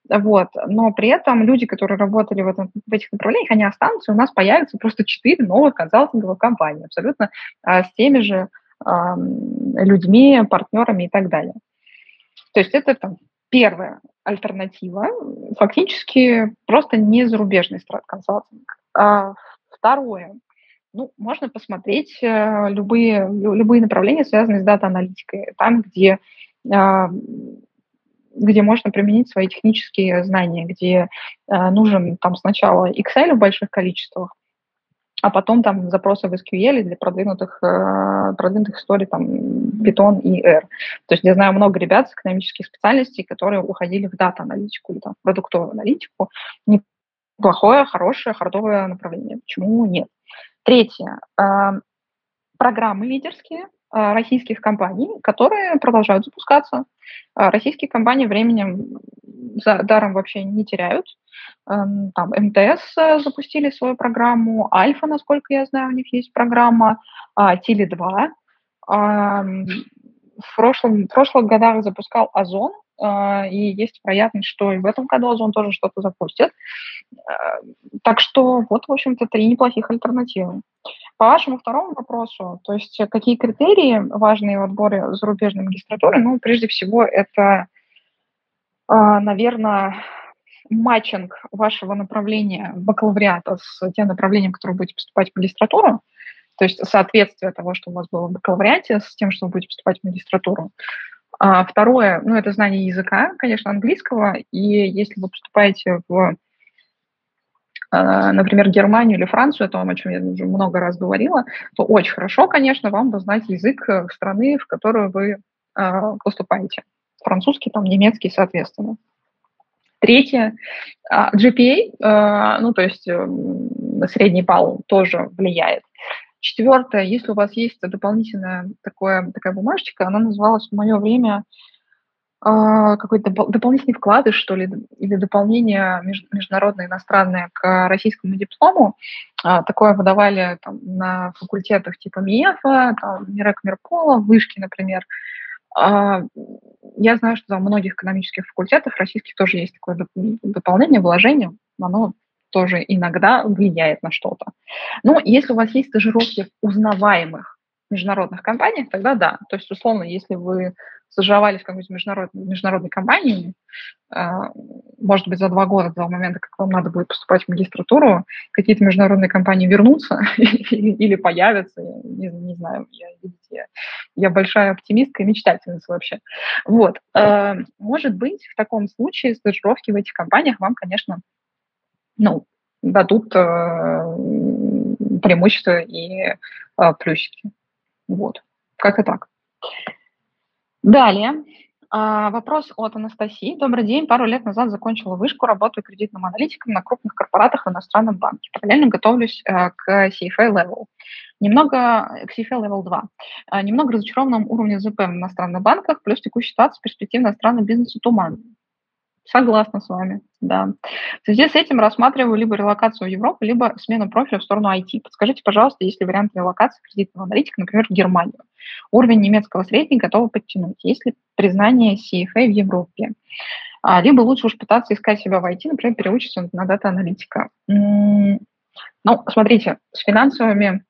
вот, но при этом люди, которые работали в, этом, в этих направлениях, они останутся, у нас появится просто четыре новых консалтинговых компании, абсолютно а, с теми же людьми, партнерами и так далее. То есть это там, первая альтернатива, фактически просто не зарубежный страт-консалтинг. А второе, ну, можно посмотреть э, любые, любые направления, связанные с дата-аналитикой, там, где, а, где можно применить свои технические знания, где э, нужен там сначала Excel в больших количествах, а потом там запросы в SQL для продвинутых, э, продвинутых историй, там, Python и R. То есть я знаю много ребят с экономических специальностей, которые уходили в дата-аналитику или там, в продуктовую аналитику. Неплохое, хорошее, хардовое направление. Почему нет? Третье. Э, программы лидерские российских компаний, которые продолжают запускаться. Российские компании временем за даром вообще не теряют. Эм, там МТС э, запустили свою программу, Альфа, насколько я знаю, у них есть программа, а, Теле2. В, прошлом, в прошлых годах запускал Озон, и есть вероятность, что и в этом году Озон тоже что-то запустит. Э, так что вот, в общем-то, три неплохих альтернативы. По вашему второму вопросу, то есть какие критерии важные в отборе зарубежной магистратуры, ну, прежде всего, это, наверное, матчинг вашего направления бакалавриата с тем направлением, которое вы будете поступать в магистратуру, то есть соответствие того, что у вас было в бакалавриате, с тем, что вы будете поступать в магистратуру. А второе, ну, это знание языка, конечно, английского, и если вы поступаете в, а, например, Германию или Францию, о том, о чем я уже много раз говорила, то очень хорошо, конечно, вам бы знать язык страны, в которую вы а, поступаете. Французский, там, немецкий, соответственно. Третье, а, GPA, а, ну, то есть эм, средний балл тоже влияет. Четвертое, если у вас есть дополнительная такое, такая бумажечка, она называлась в мое время а, какой-то дополнительный вклады, что ли, или дополнение международное, иностранное к российскому диплому. Такое выдавали там, на факультетах типа МИЭФа, там, Мирек Мирпола, Вышки, например. А, я знаю, что там многих экономических факультетов российских тоже есть такое дополнение, вложение, оно тоже иногда влияет на что-то. Но если у вас есть стажировки узнаваемых международных компаниях, тогда да. То есть, условно, если вы стажировались в какой-нибудь международной, международной компании, э, может быть, за два года до момента, как вам надо будет поступать в магистратуру, какие-то международные компании вернутся или появятся, не, не знаю, я, видите, я большая оптимистка и мечтательница вообще. Вот. Э, может быть, в таком случае стажировки в этих компаниях вам, конечно, ну, дадут преимущества и плюсики. Вот, как-то так. Далее, а, вопрос от Анастасии. Добрый день. Пару лет назад закончила вышку, работаю кредитным аналитиком на крупных корпоратах в иностранном банке. Параллельно готовлюсь э, к CFA Level. Немного к CFA Level 2. А, немного разочарованном уровне ЗП в иностранных банках, плюс текущая ситуация перспектив иностранного бизнеса туманная. Согласна с вами, да. В связи с этим рассматриваю либо релокацию в Европу, либо смену профиля в сторону IT. Подскажите, пожалуйста, есть ли вариант релокации кредитного аналитика, например, в Германию? Уровень немецкого среднего готовы подтянуть. Есть ли признание CFA в Европе? А, либо лучше уж пытаться искать себя в IT, например, переучиться на дата-аналитика. Ну, смотрите, с финансовыми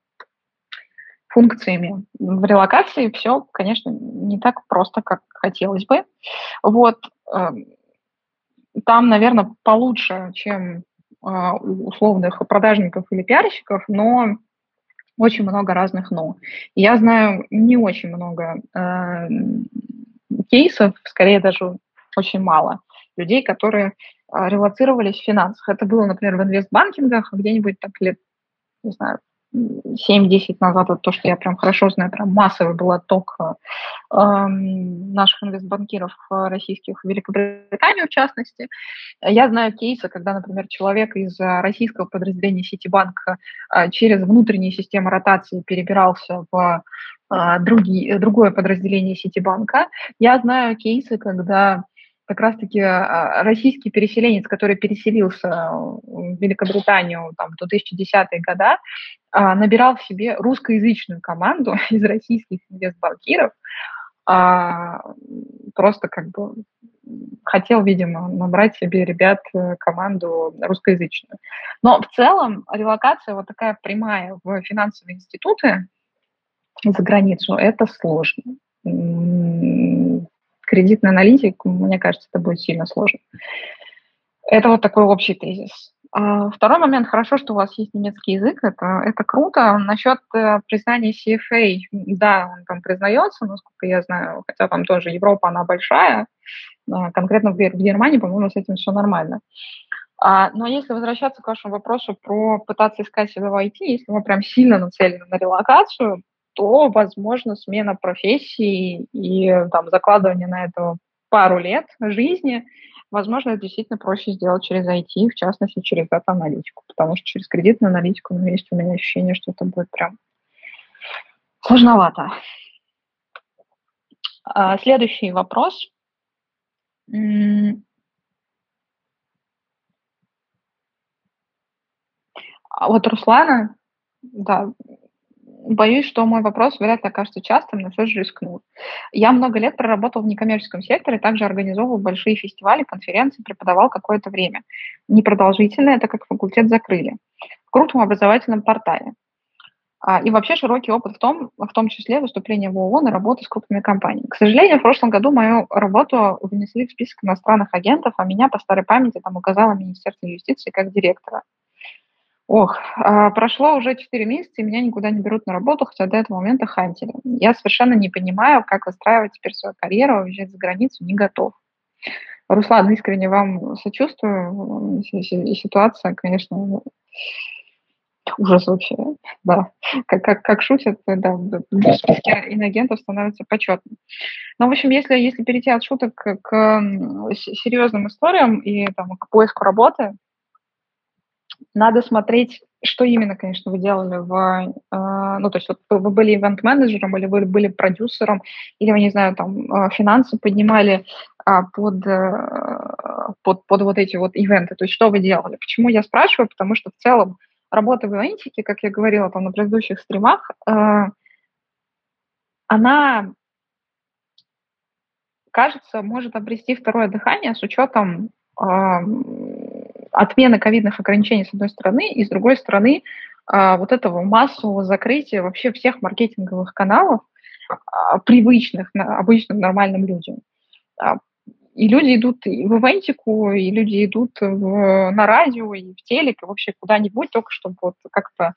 функциями в релокации все, конечно, не так просто, как хотелось бы. Вот, эм, там, наверное, получше, чем а, у условных продажников или пиарщиков, но очень много разных «но». Я знаю не очень много э, кейсов, скорее даже очень мало людей, которые э, релацировались в финансах. Это было, например, в инвестбанкингах где-нибудь так лет, не знаю, 7-10 назад, это то, что я прям хорошо знаю, прям массовый был отток э, наших инвестбанкиров э, российских в Великобританию, в частности. Я знаю кейсы, когда, например, человек из э, российского подразделения Ситибанк э, через внутреннюю систему ротации перебирался в э, другие, другое подразделение Ситибанка. Я знаю кейсы, когда как раз-таки а, российский переселенец, который переселился в Великобританию там, в 2010-е годы, а, набирал в себе русскоязычную команду из российских инвестбанкиров, а, просто как бы хотел, видимо, набрать себе ребят э, команду русскоязычную. Но в целом релокация вот такая прямая в финансовые институты за границу, это сложно кредитный аналитик, мне кажется, это будет сильно сложно. Это вот такой общий тезис. А второй момент, хорошо, что у вас есть немецкий язык, это, это круто. Насчет э, признания CFA, да, он там признается, насколько я знаю, хотя там тоже Европа, она большая, а, конкретно в, Германии, по-моему, с этим все нормально. А, но если возвращаться к вашему вопросу про пытаться искать себя в IT, если мы прям сильно нацелены на релокацию, то, возможно, смена профессии и там, закладывание на это пару лет жизни, возможно, это действительно проще сделать через IT, в частности, через дата-аналитику, потому что через кредитную аналитику ну, есть у меня ощущение, что это будет прям сложновато. А, следующий вопрос. А вот Руслана, да, Боюсь, что мой вопрос вряд ли окажется частым, но все же рискну. Я много лет проработал в некоммерческом секторе, также организовывал большие фестивали, конференции, преподавал какое-то время. Непродолжительно, это как факультет закрыли. В крупном образовательном портале. А, и вообще широкий опыт в том, в том числе выступления в ООН и работы с крупными компаниями. К сожалению, в прошлом году мою работу внесли в список иностранных агентов, а меня по старой памяти там указало Министерство юстиции как директора. Ох, а, прошло уже 4 месяца, и меня никуда не берут на работу, хотя до этого момента хантили. Я совершенно не понимаю, как выстраивать теперь свою карьеру, уезжать за границу не готов. Руслан, искренне вам сочувствую. И ситуация, конечно, ужас вообще. Да, как, как, как шутят, да, в списке иногентов становится почетным. Но, в общем, если, если перейти от шуток к серьезным историям и там, к поиску работы, надо смотреть, что именно, конечно, вы делали в... Э, ну, то есть вот вы были ивент-менеджером или вы были продюсером, или, вы, не знаю, там, э, финансы поднимали э, под, э, под, под вот эти вот ивенты. То есть что вы делали? Почему я спрашиваю? Потому что в целом работа в ивентике, как я говорила там на предыдущих стримах, э, она, кажется, может обрести второе дыхание с учетом отмена ковидных ограничений с одной стороны, и с другой стороны а, вот этого массового закрытия вообще всех маркетинговых каналов, а, привычных обычным нормальным людям. А, и люди идут и в ивентику, и люди идут в, на радио, и в телек, и вообще куда-нибудь, только чтобы вот как-то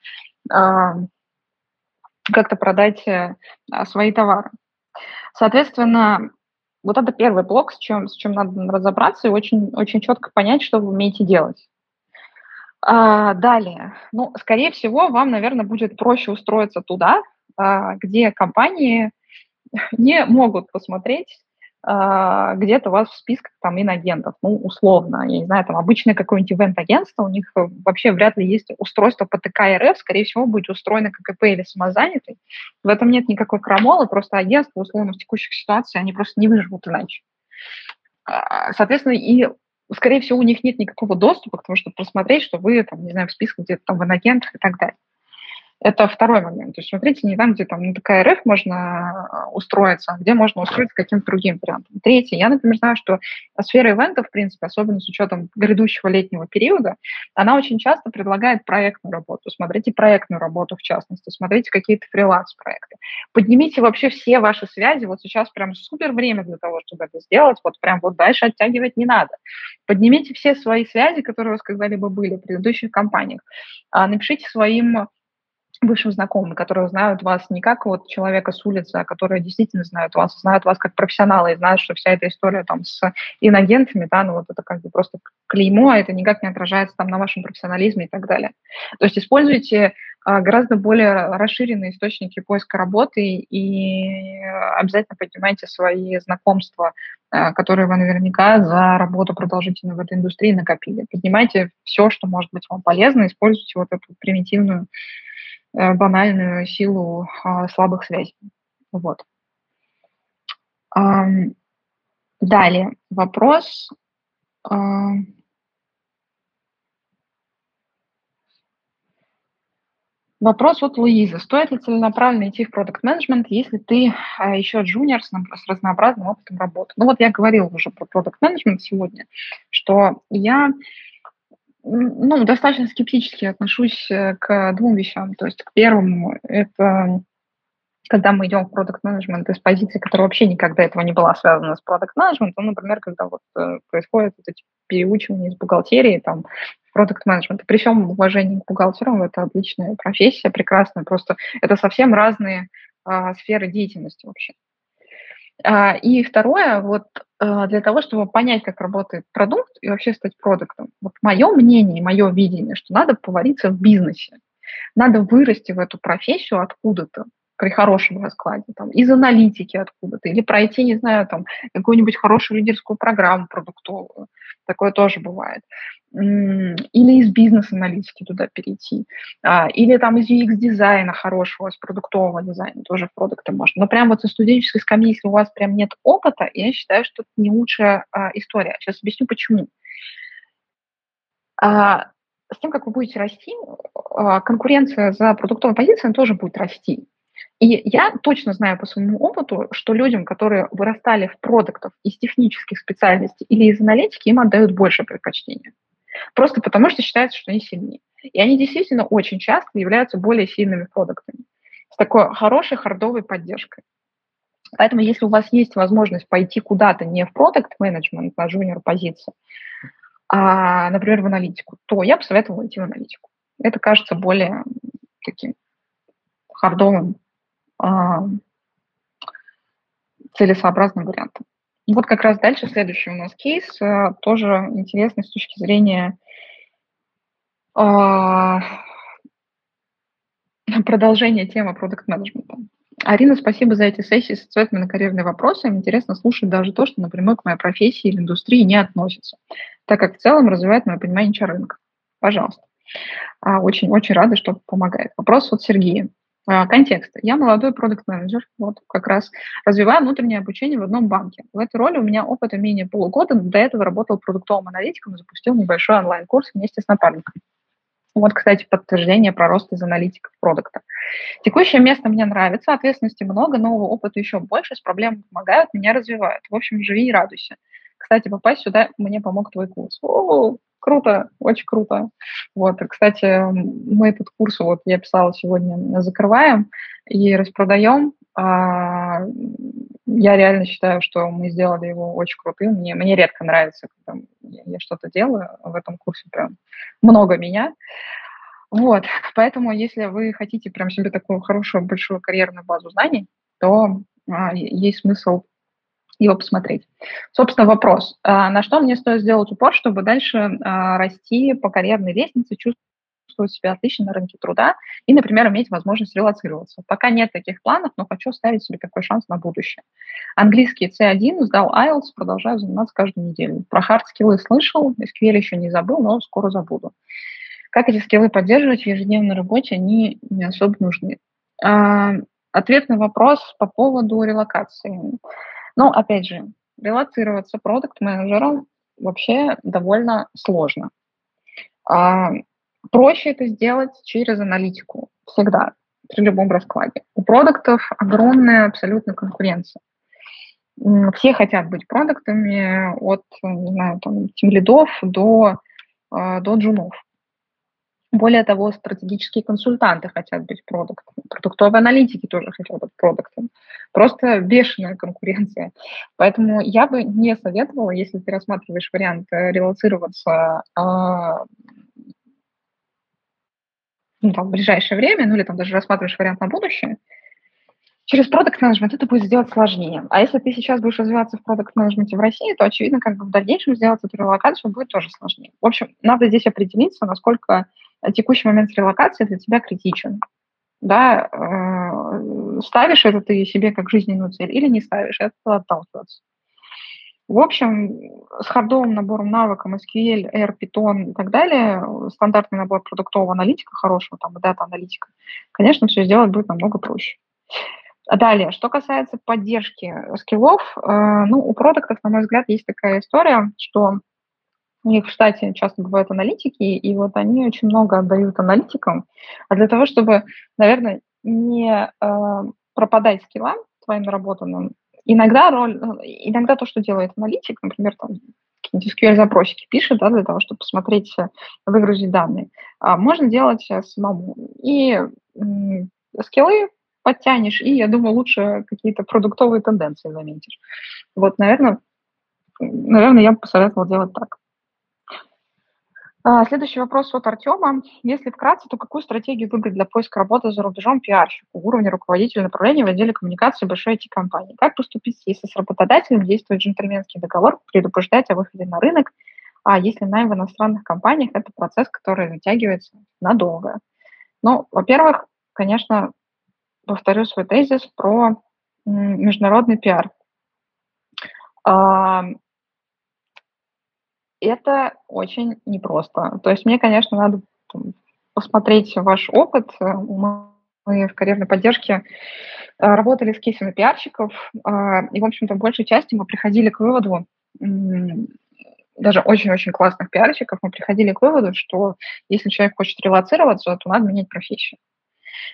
как-то продать э, свои товары. Соответственно, вот это первый блок, с чем, с чем надо разобраться и очень, очень четко понять, что вы умеете делать. А, далее. Ну, скорее всего, вам, наверное, будет проще устроиться туда, а, где компании не могут посмотреть где-то у вас в списках там инагентов, ну, условно, я не знаю, там обычное какое-нибудь ивент-агентство, у них э, вообще вряд ли есть устройство по ТК РФ, скорее всего, будет устроено как ИП или самозанятый. В этом нет никакой крамолы, просто агентство, условно, в текущих ситуациях, они просто не выживут иначе. А, соответственно, и скорее всего, у них нет никакого доступа к тому, чтобы посмотреть, что вы, там, не знаю, в списках где-то там в инагентах и так далее. Это второй момент. То есть, смотрите, не там, где там на такая РФ можно а, устроиться, а где можно устроиться каким-то другим вариантом. Третье. Я, например, знаю, что сфера ивентов, в принципе, особенно с учетом грядущего летнего периода, она очень часто предлагает проектную работу. Смотрите проектную работу, в частности. Смотрите какие-то фриланс-проекты. Поднимите вообще все ваши связи. Вот сейчас прям супер время для того, чтобы это сделать. Вот прям вот дальше оттягивать не надо. Поднимите все свои связи, которые у вас когда-либо были в предыдущих компаниях. А, напишите своим бывшим знакомым, которые знают вас не как вот человека с улицы, а которые действительно знают вас, знают вас как профессионала и знают, что вся эта история там с инагентами, да, ну вот это как бы просто клеймо, а это никак не отражается там на вашем профессионализме и так далее. То есть используйте а, гораздо более расширенные источники поиска работы и обязательно поднимайте свои знакомства, а, которые вы наверняка за работу продолжительную в этой индустрии накопили. Поднимайте все, что может быть вам полезно, используйте вот эту примитивную банальную силу а, слабых связей. Вот. Далее вопрос. А, вопрос от Луизы. Стоит ли целенаправленно идти в продукт менеджмент, если ты а, еще джуниор с, с разнообразным опытом работы? Ну вот я говорила уже про продукт менеджмент сегодня, что я ну, достаточно скептически отношусь э, к двум вещам. То есть к первому – это когда мы идем в продукт менеджмент из позиции, которая вообще никогда этого не была связана с продукт менеджментом, например, когда вот э, происходит вот эти переучивания из бухгалтерии там, в продукт менеджмент. При всем уважении к бухгалтерам, это отличная профессия, прекрасная, просто это совсем разные а, сферы деятельности вообще. А, и второе, вот а, для того, чтобы понять, как работает продукт и вообще стать продуктом, вот мое мнение, мое видение, что надо повариться в бизнесе, надо вырасти в эту профессию откуда-то, при хорошем раскладе, там, из аналитики откуда-то, или пройти, не знаю, там, какую-нибудь хорошую лидерскую программу продуктовую, такое тоже бывает, или из бизнес-аналитики туда перейти, а, или там из UX-дизайна хорошего, из продуктового дизайна, тоже в продукты можно. Но прям вот со студенческой скамьи, если у вас прям нет опыта, я считаю, что это не лучшая а, история. Сейчас объясню, почему. А, с тем, как вы будете расти, конкуренция за продуктовой позицией тоже будет расти. И я точно знаю по своему опыту, что людям, которые вырастали в продуктов из технических специальностей или из аналитики, им отдают больше предпочтения. Просто потому, что считается, что они сильнее. И они действительно очень часто являются более сильными продуктами с такой хорошей хардовой поддержкой. Поэтому если у вас есть возможность пойти куда-то не в продукт менеджмент на junior позицию, а, например, в аналитику, то я бы советовала идти в аналитику. Это кажется более таким хардовым целесообразным вариантом. Вот как раз дальше следующий у нас кейс, а, тоже интересный с точки зрения а, продолжения темы продукт-менеджмента. Арина, спасибо за эти сессии с ответами на карьерные вопросы. Интересно слушать даже то, что напрямую к моей профессии или индустрии не относится, так как в целом развивает мое понимание рынка. Пожалуйста. Очень-очень рада, что помогает. Вопрос от Сергея. А, контекст. Я молодой продукт-менеджер, вот как раз развиваю внутреннее обучение в одном банке. В этой роли у меня опыта менее полугода, до этого работал продуктовым аналитиком и запустил небольшой онлайн-курс вместе с напарником. Вот, кстати, подтверждение про рост из аналитиков продукта. Текущее место мне нравится, ответственности много, нового опыта еще больше, с проблемами помогают, меня развивают. В общем, живи и радуйся. Кстати, попасть сюда мне помог твой курс. О, круто, очень круто. Вот, и, кстати, мы этот курс, вот я писала сегодня, закрываем и распродаем. А, я реально считаю, что мы сделали его очень крутым. Мне, мне редко нравится, когда я, я что-то делаю. В этом курсе прям много меня. Вот, поэтому если вы хотите прям себе такую хорошую большую карьерную базу знаний, то а, есть смысл его посмотреть. Собственно, вопрос, а, на что мне стоит сделать упор, чтобы дальше а, расти по карьерной лестнице, чувствовать себя отлично на рынке труда и, например, иметь возможность релацироваться. Пока нет таких планов, но хочу ставить себе такой шанс на будущее. Английский C1, сдал IELTS, продолжаю заниматься каждую неделю. Про хард-скиллы слышал, SQL еще не забыл, но скоро забуду. Как эти скиллы поддерживать в ежедневной работе, они не особо нужны. А, ответ на вопрос по поводу релокации. Ну, опять же, релацироваться продукт-менеджером вообще довольно сложно. А, проще это сделать через аналитику всегда, при любом раскладе. У продуктов огромная абсолютно конкуренция. Все хотят быть продуктами от, не знаю, там, тем лидов до, а, до джунов. Более того, стратегические консультанты хотят быть продуктами, продуктовые аналитики тоже хотят быть продуктами. Просто бешеная конкуренция. Поэтому я бы не советовала, если ты рассматриваешь вариант э, релацироваться а, ну, там, в ближайшее время, ну или там даже рассматриваешь вариант на будущее, через продукт менеджмент это будет сделать сложнее. А если ты сейчас будешь развиваться в продукт менеджменте в России, то, очевидно, как бы в дальнейшем сделать эту релокацию будет тоже сложнее. В общем, надо здесь определиться, насколько текущий момент релокации для тебя критичен. Да, э, ставишь это ты себе как жизненную цель или не ставишь, это отталкиваться. В общем, с хардовым набором навыков SQL, R, Python и так далее, стандартный набор продуктового аналитика хорошего, там, дата-аналитика, конечно, все сделать будет намного проще. Далее, что касается поддержки скиллов, э, ну, у продуктов, на мой взгляд, есть такая история, что у них в штате часто бывают аналитики, и вот они очень много отдают аналитикам. А для того, чтобы, наверное, не э, пропадать скиллам твоим наработанным, иногда роль, ну, иногда то, что делает аналитик, например, там SQL-запросики пишет, да, для того, чтобы посмотреть, э, выгрузить данные, а можно делать э, самому. И м, скиллы подтянешь, и, я думаю, лучше какие-то продуктовые тенденции заметишь. Вот, наверное, наверное, я бы посоветовала делать так. А, следующий вопрос от Артема. Если вкратце, то какую стратегию выбрать для поиска работы за рубежом пиарщику уровня руководителя направления в отделе коммуникации большой IT-компании? Как поступить, если с работодателем действует джентльменский договор, предупреждать о выходе на рынок, а если найм в иностранных компаниях – это процесс, который затягивается надолго? Ну, во-первых, конечно, повторю свой тезис про международный пиар. Это очень непросто. То есть мне, конечно, надо посмотреть ваш опыт. Мы в карьерной поддержке э, работали с кейсами пиарщиков, а, и, в общем-то, в большей части мы приходили к выводу, даже очень-очень классных пиарщиков, мы приходили к выводу, что если человек хочет релацироваться, то надо менять профессию.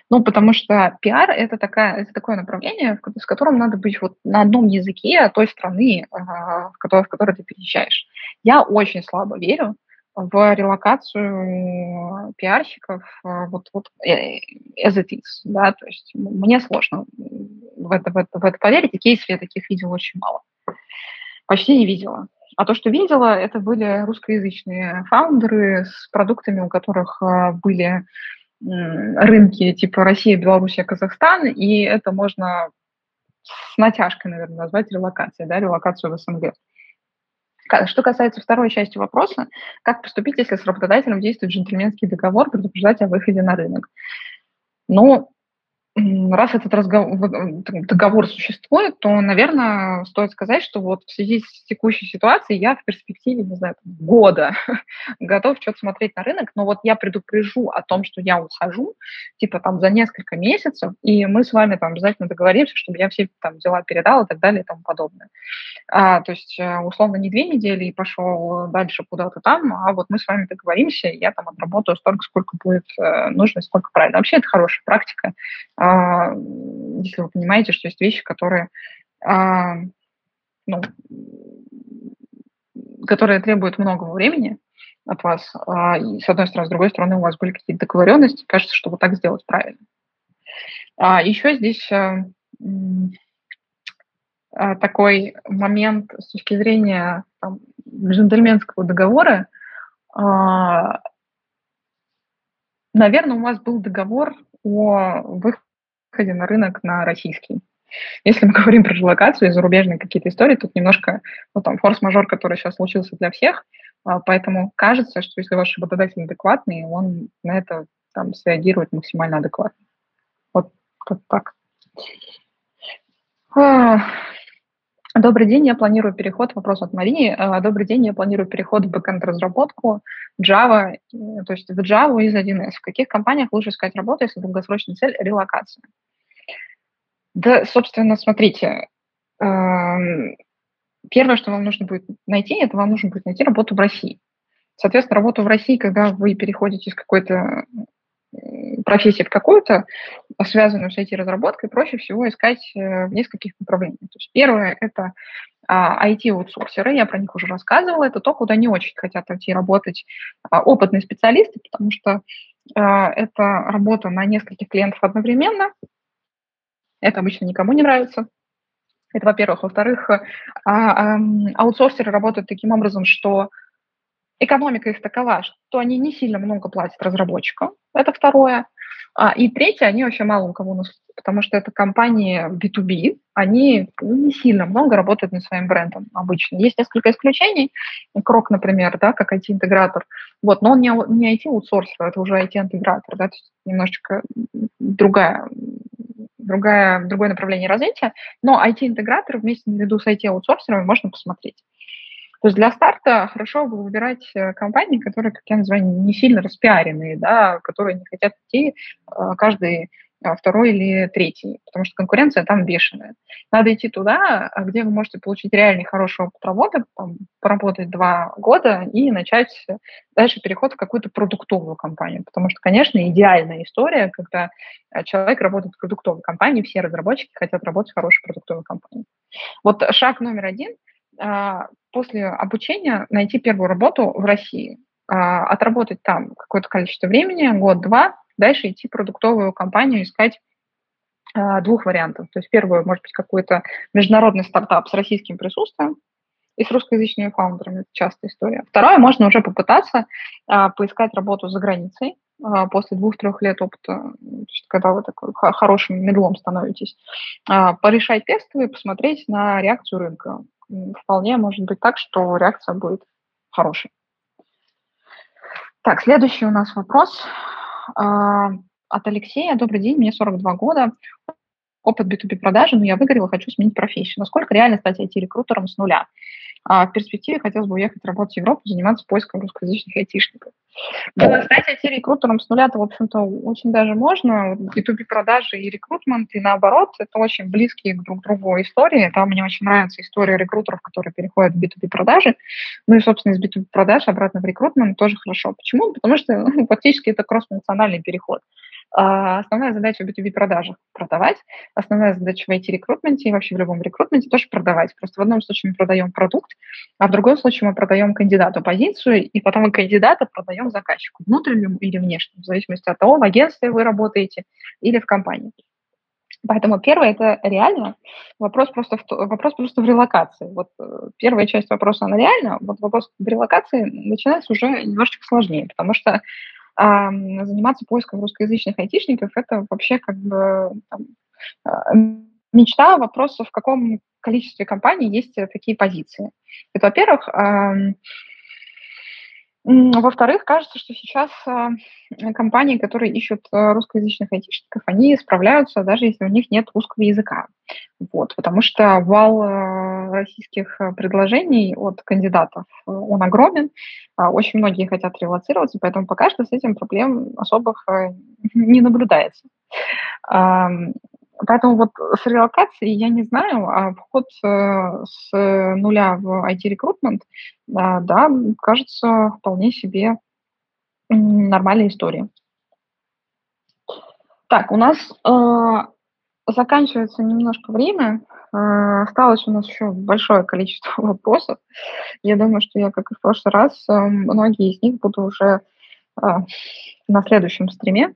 Ну, потому что пиар это, такая, это такое направление, с которым надо быть вот на одном языке той страны, в которой, в которой ты переезжаешь. Я очень слабо верю в релокацию пиарщиков вот, вот э, as it is, да, то есть мне сложно в это, в это, в это поверить, и кейсов я таких видела очень мало. Почти не видела. А то, что видела, это были русскоязычные фаундеры с продуктами, у которых были рынки типа Россия, Белоруссия, Казахстан, и это можно с натяжкой, наверное, назвать релокацией, да, релокацию в СНГ. Что касается второй части вопроса, как поступить, если с работодателем действует джентльменский договор, предупреждать о выходе на рынок? Ну, раз этот разговор, договор существует, то, наверное, стоит сказать, что вот в связи с текущей ситуацией я в перспективе, не знаю, года готов что-то смотреть на рынок, но вот я предупрежу о том, что я ухожу, типа там за несколько месяцев, и мы с вами там обязательно договоримся, чтобы я все там дела передал и так далее и тому подобное. А, то есть, э, условно, не две недели и пошел дальше куда-то там, а вот мы с вами договоримся, я там отработаю столько, сколько будет э, нужно, сколько правильно. Вообще это хорошая практика если вы понимаете, что есть вещи, которые, а, ну, которые требуют много времени от вас, а, и с одной стороны, с другой стороны, у вас были какие-то договоренности, кажется, что вот так сделать правильно. Еще здесь такой момент с точки зрения там, джентльменского договора, наверное, у вас был договор о выходе на рынок на российский. Если мы говорим про релокацию и зарубежные какие-то истории, тут немножко, ну, там, форс-мажор, который сейчас случился для всех, а, поэтому кажется, что если ваш работодатель адекватный, он на это там среагирует максимально адекватно. Вот как так. А, добрый день, я планирую переход, вопрос от Марии. А, добрый день, я планирую переход в бэкэнд-разработку Java, то есть в Java из 1С. В каких компаниях лучше искать работу, если долгосрочная цель – релокация? Да, собственно, смотрите, первое, что вам нужно будет найти, это вам нужно будет найти работу в России. Соответственно, работу в России, когда вы переходите из какой-то профессии в какую-то, связанную с IT-разработкой, проще всего искать э, в нескольких направлениях. То есть первое – это IT-аутсорсеры, я про них уже рассказывала, это то, куда не очень хотят идти работать а, опытные специалисты, потому что а, это работа на нескольких клиентов одновременно, это обычно никому не нравится. Это, во-первых. Во-вторых, а, аутсорсеры работают таким образом, что экономика их такова, что они не сильно много платят разработчикам. Это второе. А, и третье, они вообще мало у кого носят, потому что это компании B2B, они не сильно много работают над своим брендом обычно. Есть несколько исключений. Крок, например, да, как IT-интегратор. Вот, но он не, не IT-аутсорсер, это уже IT-интегратор, да, то есть немножечко другая другая, другое направление развития, но IT-интеграторы вместе наряду с IT-аутсорсерами можно посмотреть. То есть для старта хорошо бы выбирать э, компании, которые, как я называю, не сильно распиаренные, да, которые не хотят идти э, каждый второй или третий, потому что конкуренция там бешеная. Надо идти туда, а, где вы можете получить реальный хороший опыт работы, там, поработать два года и начать дальше переход в какую-то продуктовую компанию. Потому что, конечно, идеальная история, когда а, человек работает в продуктовой компании, все разработчики хотят работать в хорошей продуктовой компании. Вот шаг номер один после обучения найти первую работу в России, отработать там какое-то количество времени, год-два, дальше идти продуктовую компанию, искать э, двух вариантов. То есть первую, может быть, какой-то международный стартап с российским присутствием и с русскоязычными фаундерами. Это частая история. Второе, можно уже попытаться э, поискать работу за границей э, после двух-трех лет опыта, когда вы такой хорошим медлом становитесь, э, порешать тестовые, посмотреть на реакцию рынка. Вполне может быть так, что реакция будет хорошей. Так, следующий у нас вопрос. А, от Алексея. Добрый день, мне 42 года. Опыт B2B продажи, но я выгорела, хочу сменить профессию. Насколько реально стать IT-рекрутером с нуля? А в перспективе хотелось бы уехать работать в Европу, заниматься поиском русскоязычных айтишников. Да, стать IT-рекрутером с нуля-то, в общем-то, очень даже можно. B2B продажи и рекрутмент, и наоборот, это очень близкие друг к другу истории. Там мне очень нравится история рекрутеров, которые переходят в B2B продажи. Ну и, собственно, из B2B продаж обратно в рекрутмент тоже хорошо. Почему? Потому что ну, фактически это кросс-функциональный переход. А, основная задача в B2B продажах – продавать. Основная задача в IT-рекрутменте и вообще в любом рекрутменте тоже продавать. Просто в одном случае мы продаем продукт, а в другом случае мы продаем кандидату позицию, и потом мы кандидата продаем заказчику, внутреннему или внешнему, в зависимости от того, в агентстве вы работаете или в компании. Поэтому первое это реально. Вопрос просто в, вопрос просто в релокации. Вот э, первая часть вопроса, она реально. Вот вопрос в релокации начинается уже немножечко сложнее, потому что а, заниматься поиском русскоязычных айтишников – это вообще как бы там, а, мечта, вопрос, в каком количестве компаний есть такие позиции. Это, во-первых. Во-вторых, кажется, что сейчас компании, которые ищут русскоязычных айтишников, они справляются, даже если у них нет русского языка. Вот, потому что вал российских предложений от кандидатов, он огромен. А, очень многие хотят релацироваться, поэтому пока что с этим проблем особых не наблюдается. Поэтому вот с релокацией я не знаю, а вход э, с нуля в IT-рекрутмент, да, кажется вполне себе нормальной историей. Так, у нас э, заканчивается немножко время. Э, осталось у нас еще большое количество вопросов. Я думаю, что я, как и в прошлый раз, э, многие из них буду уже э, на следующем стриме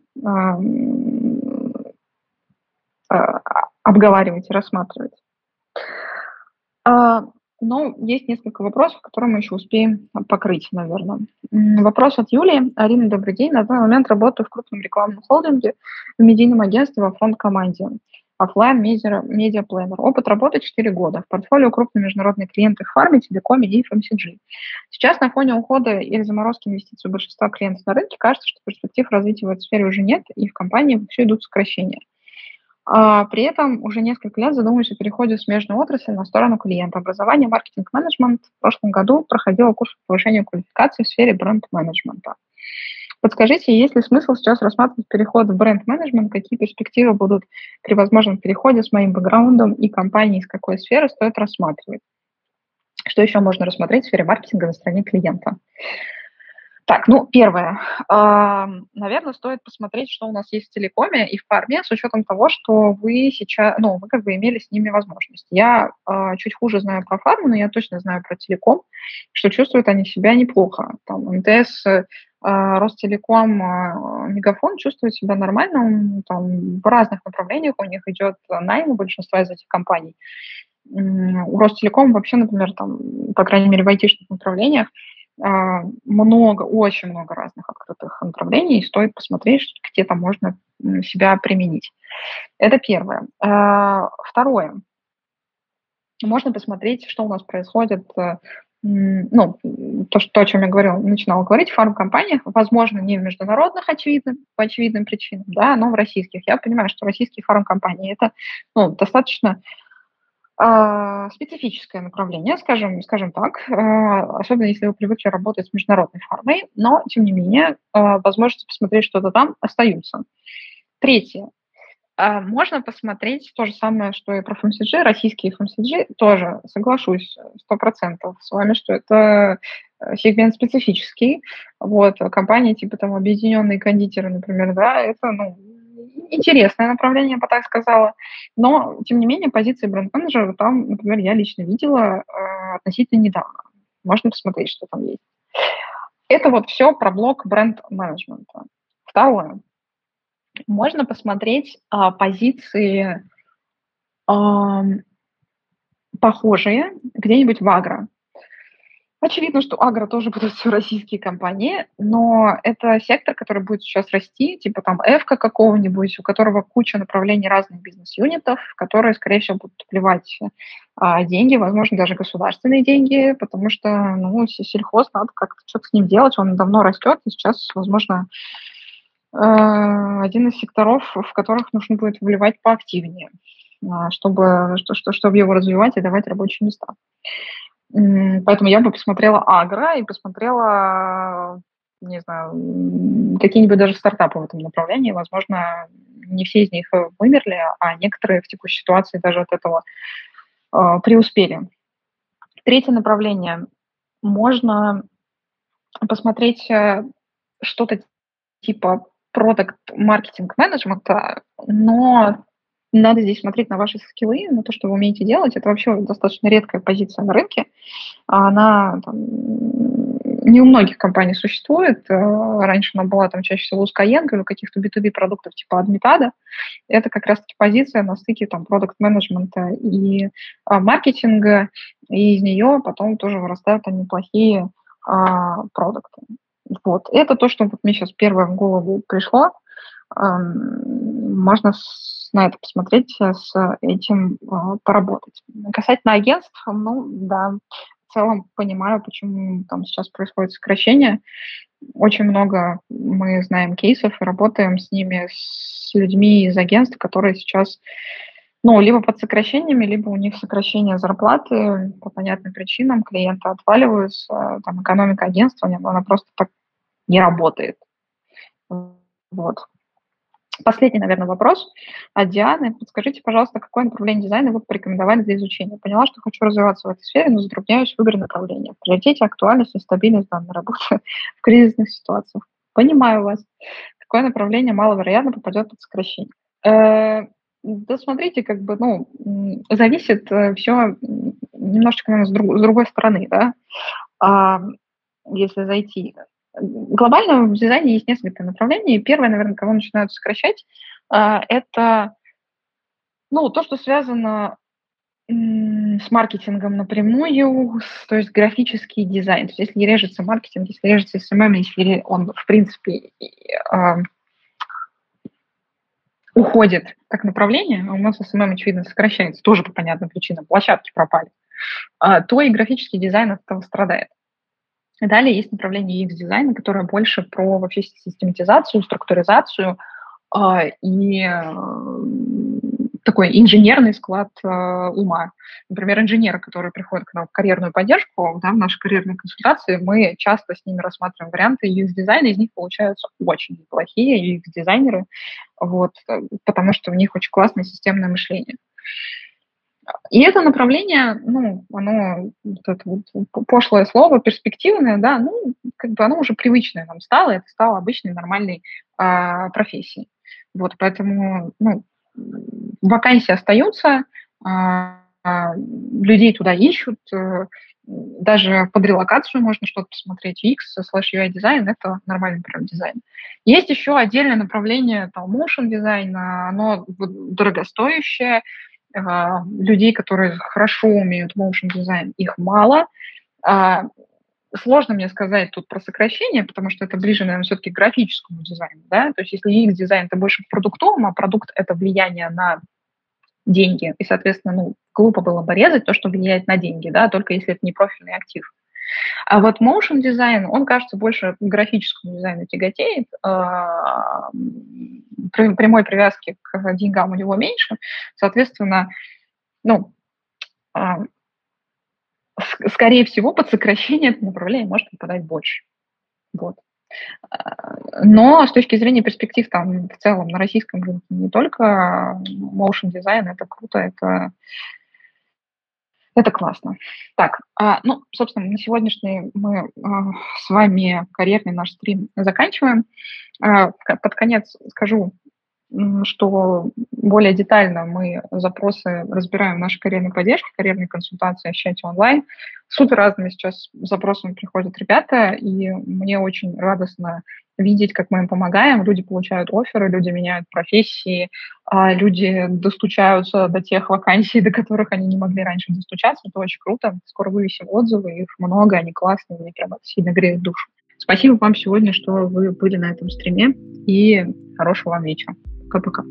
обговаривать и рассматривать. А, но есть несколько вопросов, которые мы еще успеем покрыть, наверное. Вопрос от Юлии. Арина, добрый день. На данный момент работаю в крупном рекламном холдинге, в медийном агентстве во фронт-команде. офлайн медиапланер. Опыт работы 4 года. В портфолио крупные международные клиенты в фарме, телекоме и FMCG. Сейчас на фоне ухода или заморозки инвестиций большинства клиентов на рынке кажется, что перспектив развития в этой сфере уже нет, и в компании все идут сокращения. А, при этом уже несколько лет задумываюсь о переходе в смежную отрасль на сторону клиента. Образование, маркетинг, менеджмент в прошлом году проходило курс по повышению квалификации в сфере бренд-менеджмента. Подскажите, есть ли смысл сейчас рассматривать переход в бренд-менеджмент? Какие перспективы будут при возможном переходе с моим бэкграундом и компанией, из какой сферы стоит рассматривать? Что еще можно рассмотреть в сфере маркетинга на стороне клиента? Так, ну, первое. Наверное, стоит посмотреть, что у нас есть в телекоме и в фарме, с учетом того, что вы сейчас, ну, вы как бы имели с ними возможность. Я э, чуть хуже знаю про фарму, но я точно знаю про телеком, что чувствуют они себя неплохо. Там МТС, э, Ростелеком, э, Мегафон чувствуют себя нормально, там в разных направлениях у них идет найм у большинства из этих компаний. У Ростелеком вообще, например, там, по крайней мере, в айтишных направлениях, а, много, очень много разных открытых направлений, и стоит посмотреть, где там можно себя применить. Это первое. А, второе. Можно посмотреть, что у нас происходит, э, ну, то, что, то, о чем я говорила, начинала говорить, в фармкомпаниях, возможно, не в международных, очевидно, по очевидным причинам, да, но в российских. Я понимаю, что российские фармкомпании – это ну, достаточно а, специфическое направление, скажем, скажем так, а, особенно если вы привыкли работать с международной фармой, но, тем не менее, а, возможности посмотреть что-то там остаются. Третье. Можно посмотреть то же самое, что и про FMCG, российские FMCG, тоже соглашусь сто процентов с вами, что это э, сегмент специфический. Вот, компании типа там объединенные кондитеры, например, да, это, ну, интересное направление, я бы так сказала. Но, тем не менее, позиции бренд-менеджера там, например, я лично видела э, относительно недавно. Можно посмотреть, что там есть. Это вот все про блок бренд-менеджмента. Второе. Можно посмотреть э, позиции э, похожие где-нибудь в агро. Очевидно, что агро тоже будут все российские компании, но это сектор, который будет сейчас расти, типа там эвка какого-нибудь, у которого куча направлений разных бизнес-юнитов, которые, скорее всего, будут вливать а, деньги, возможно, даже государственные деньги, потому что, ну, сельхоз, надо как-то что-то с ним делать, он давно растет, и сейчас, возможно, э, один из секторов, в которых нужно будет вливать поактивнее, а, чтобы, что, чтобы его развивать и давать рабочие места. Поэтому я бы посмотрела агро и посмотрела, не знаю, какие-нибудь даже стартапы в этом направлении. Возможно, не все из них вымерли, а некоторые в текущей ситуации даже от этого э, преуспели. Третье направление. Можно посмотреть э, что-то типа продукт маркетинг менеджмента, но надо здесь смотреть на ваши скиллы, на то, что вы умеете делать. Это вообще достаточно редкая позиция на рынке. Она там, не у многих компаний существует. Э, раньше она была там чаще всего у Skyeng или каких-то B2B продуктов типа Admitado. Это как раз-таки позиция на стыке там продукт-менеджмента и а, маркетинга, и из нее потом тоже вырастают там неплохие а, продукты. Вот. Это то, что вот мне сейчас первое в голову пришло. Можно на это посмотреть, э, с этим э, поработать. Касательно агентств, ну да, в целом понимаю, почему там сейчас происходит сокращение. Очень много мы знаем кейсов и работаем с ними, с людьми из агентств, которые сейчас ну, либо под сокращениями, либо у них сокращение зарплаты по понятным причинам, клиенты отваливаются, там экономика агентства, она просто так не работает. Вот. Последний, наверное, вопрос от Дианы. Подскажите, пожалуйста, какое направление дизайна вы порекомендовали для изучения? Поняла, что хочу развиваться в этой сфере, но затрудняюсь в выборе направления. В приоритете актуальность и стабильность данной работы в кризисных ситуациях. Понимаю вас. Какое направление маловероятно попадет под сокращение? Э, да смотрите, как бы, ну, зависит э, все немножечко, наверное, с, друг, с другой стороны, да, а, если зайти глобально в дизайне есть несколько направлений. Первое, наверное, кого начинают сокращать, а, это ну, то, что связано с маркетингом напрямую, то есть графический дизайн. То есть если режется маркетинг, если режется SMM, если он, в принципе, а, уходит как направление, а у нас SMM, очевидно, сокращается, тоже по понятным причинам, площадки пропали, то и графический дизайн от этого страдает. Далее есть направление UX-дизайна, которое больше про вообще систематизацию, структуризацию э, и такой инженерный склад э, ума. Например, инженеры, которые приходят к нам в карьерную поддержку, да, в наши карьерные консультации, мы часто с ними рассматриваем варианты UX-дизайна, из них получаются очень неплохие UX-дизайнеры, вот, э, потому что у них очень классное системное мышление. И это направление, ну, оно, вот это вот пошлое слово, перспективное, да, ну, как бы оно уже привычное нам стало, это стало обычной нормальной а, профессией. Вот, поэтому, ну, вакансии остаются, а, а, людей туда ищут, а, даже под релокацию можно что-то посмотреть. UX slash UI дизайн – это нормальный прям дизайн. Есть еще отдельное направление, там, motion дизайна, оно дорогостоящее, а, людей, которые хорошо умеют motion дизайн, их мало. А, сложно мне сказать тут про сокращение, потому что это ближе, наверное, все-таки к графическому дизайну. Да? То есть если UX-дизайн – это больше к а продукт – это влияние на деньги. И, соответственно, ну, глупо было бы резать то, что влияет на деньги, да, только если это не профильный актив. А вот motion дизайн, он, кажется, больше к графическому дизайну тяготеет. А, прямой привязки к деньгам у него меньше. Соответственно, ну, а, скорее всего, под сокращение этого направления может попадать больше. Вот. А, но с точки зрения перспектив там в целом на российском рынке не только motion дизайн, это круто, это это классно. Так, а, ну, собственно, на сегодняшний мы а, с вами карьерный наш стрим заканчиваем. А, под конец скажу, что более детально мы запросы разбираем в нашей карьерной поддержке, карьерной консультации в чате онлайн. Супер разными сейчас запросами приходят ребята, и мне очень радостно видеть, как мы им помогаем. Люди получают оферы, люди меняют профессии, а люди достучаются до тех вакансий, до которых они не могли раньше достучаться. Это очень круто. Скоро вывесим отзывы, их много, они классные, мне прямо сильно греют душу. Спасибо вам сегодня, что вы были на этом стриме, и хорошего вам вечера. Пока-пока.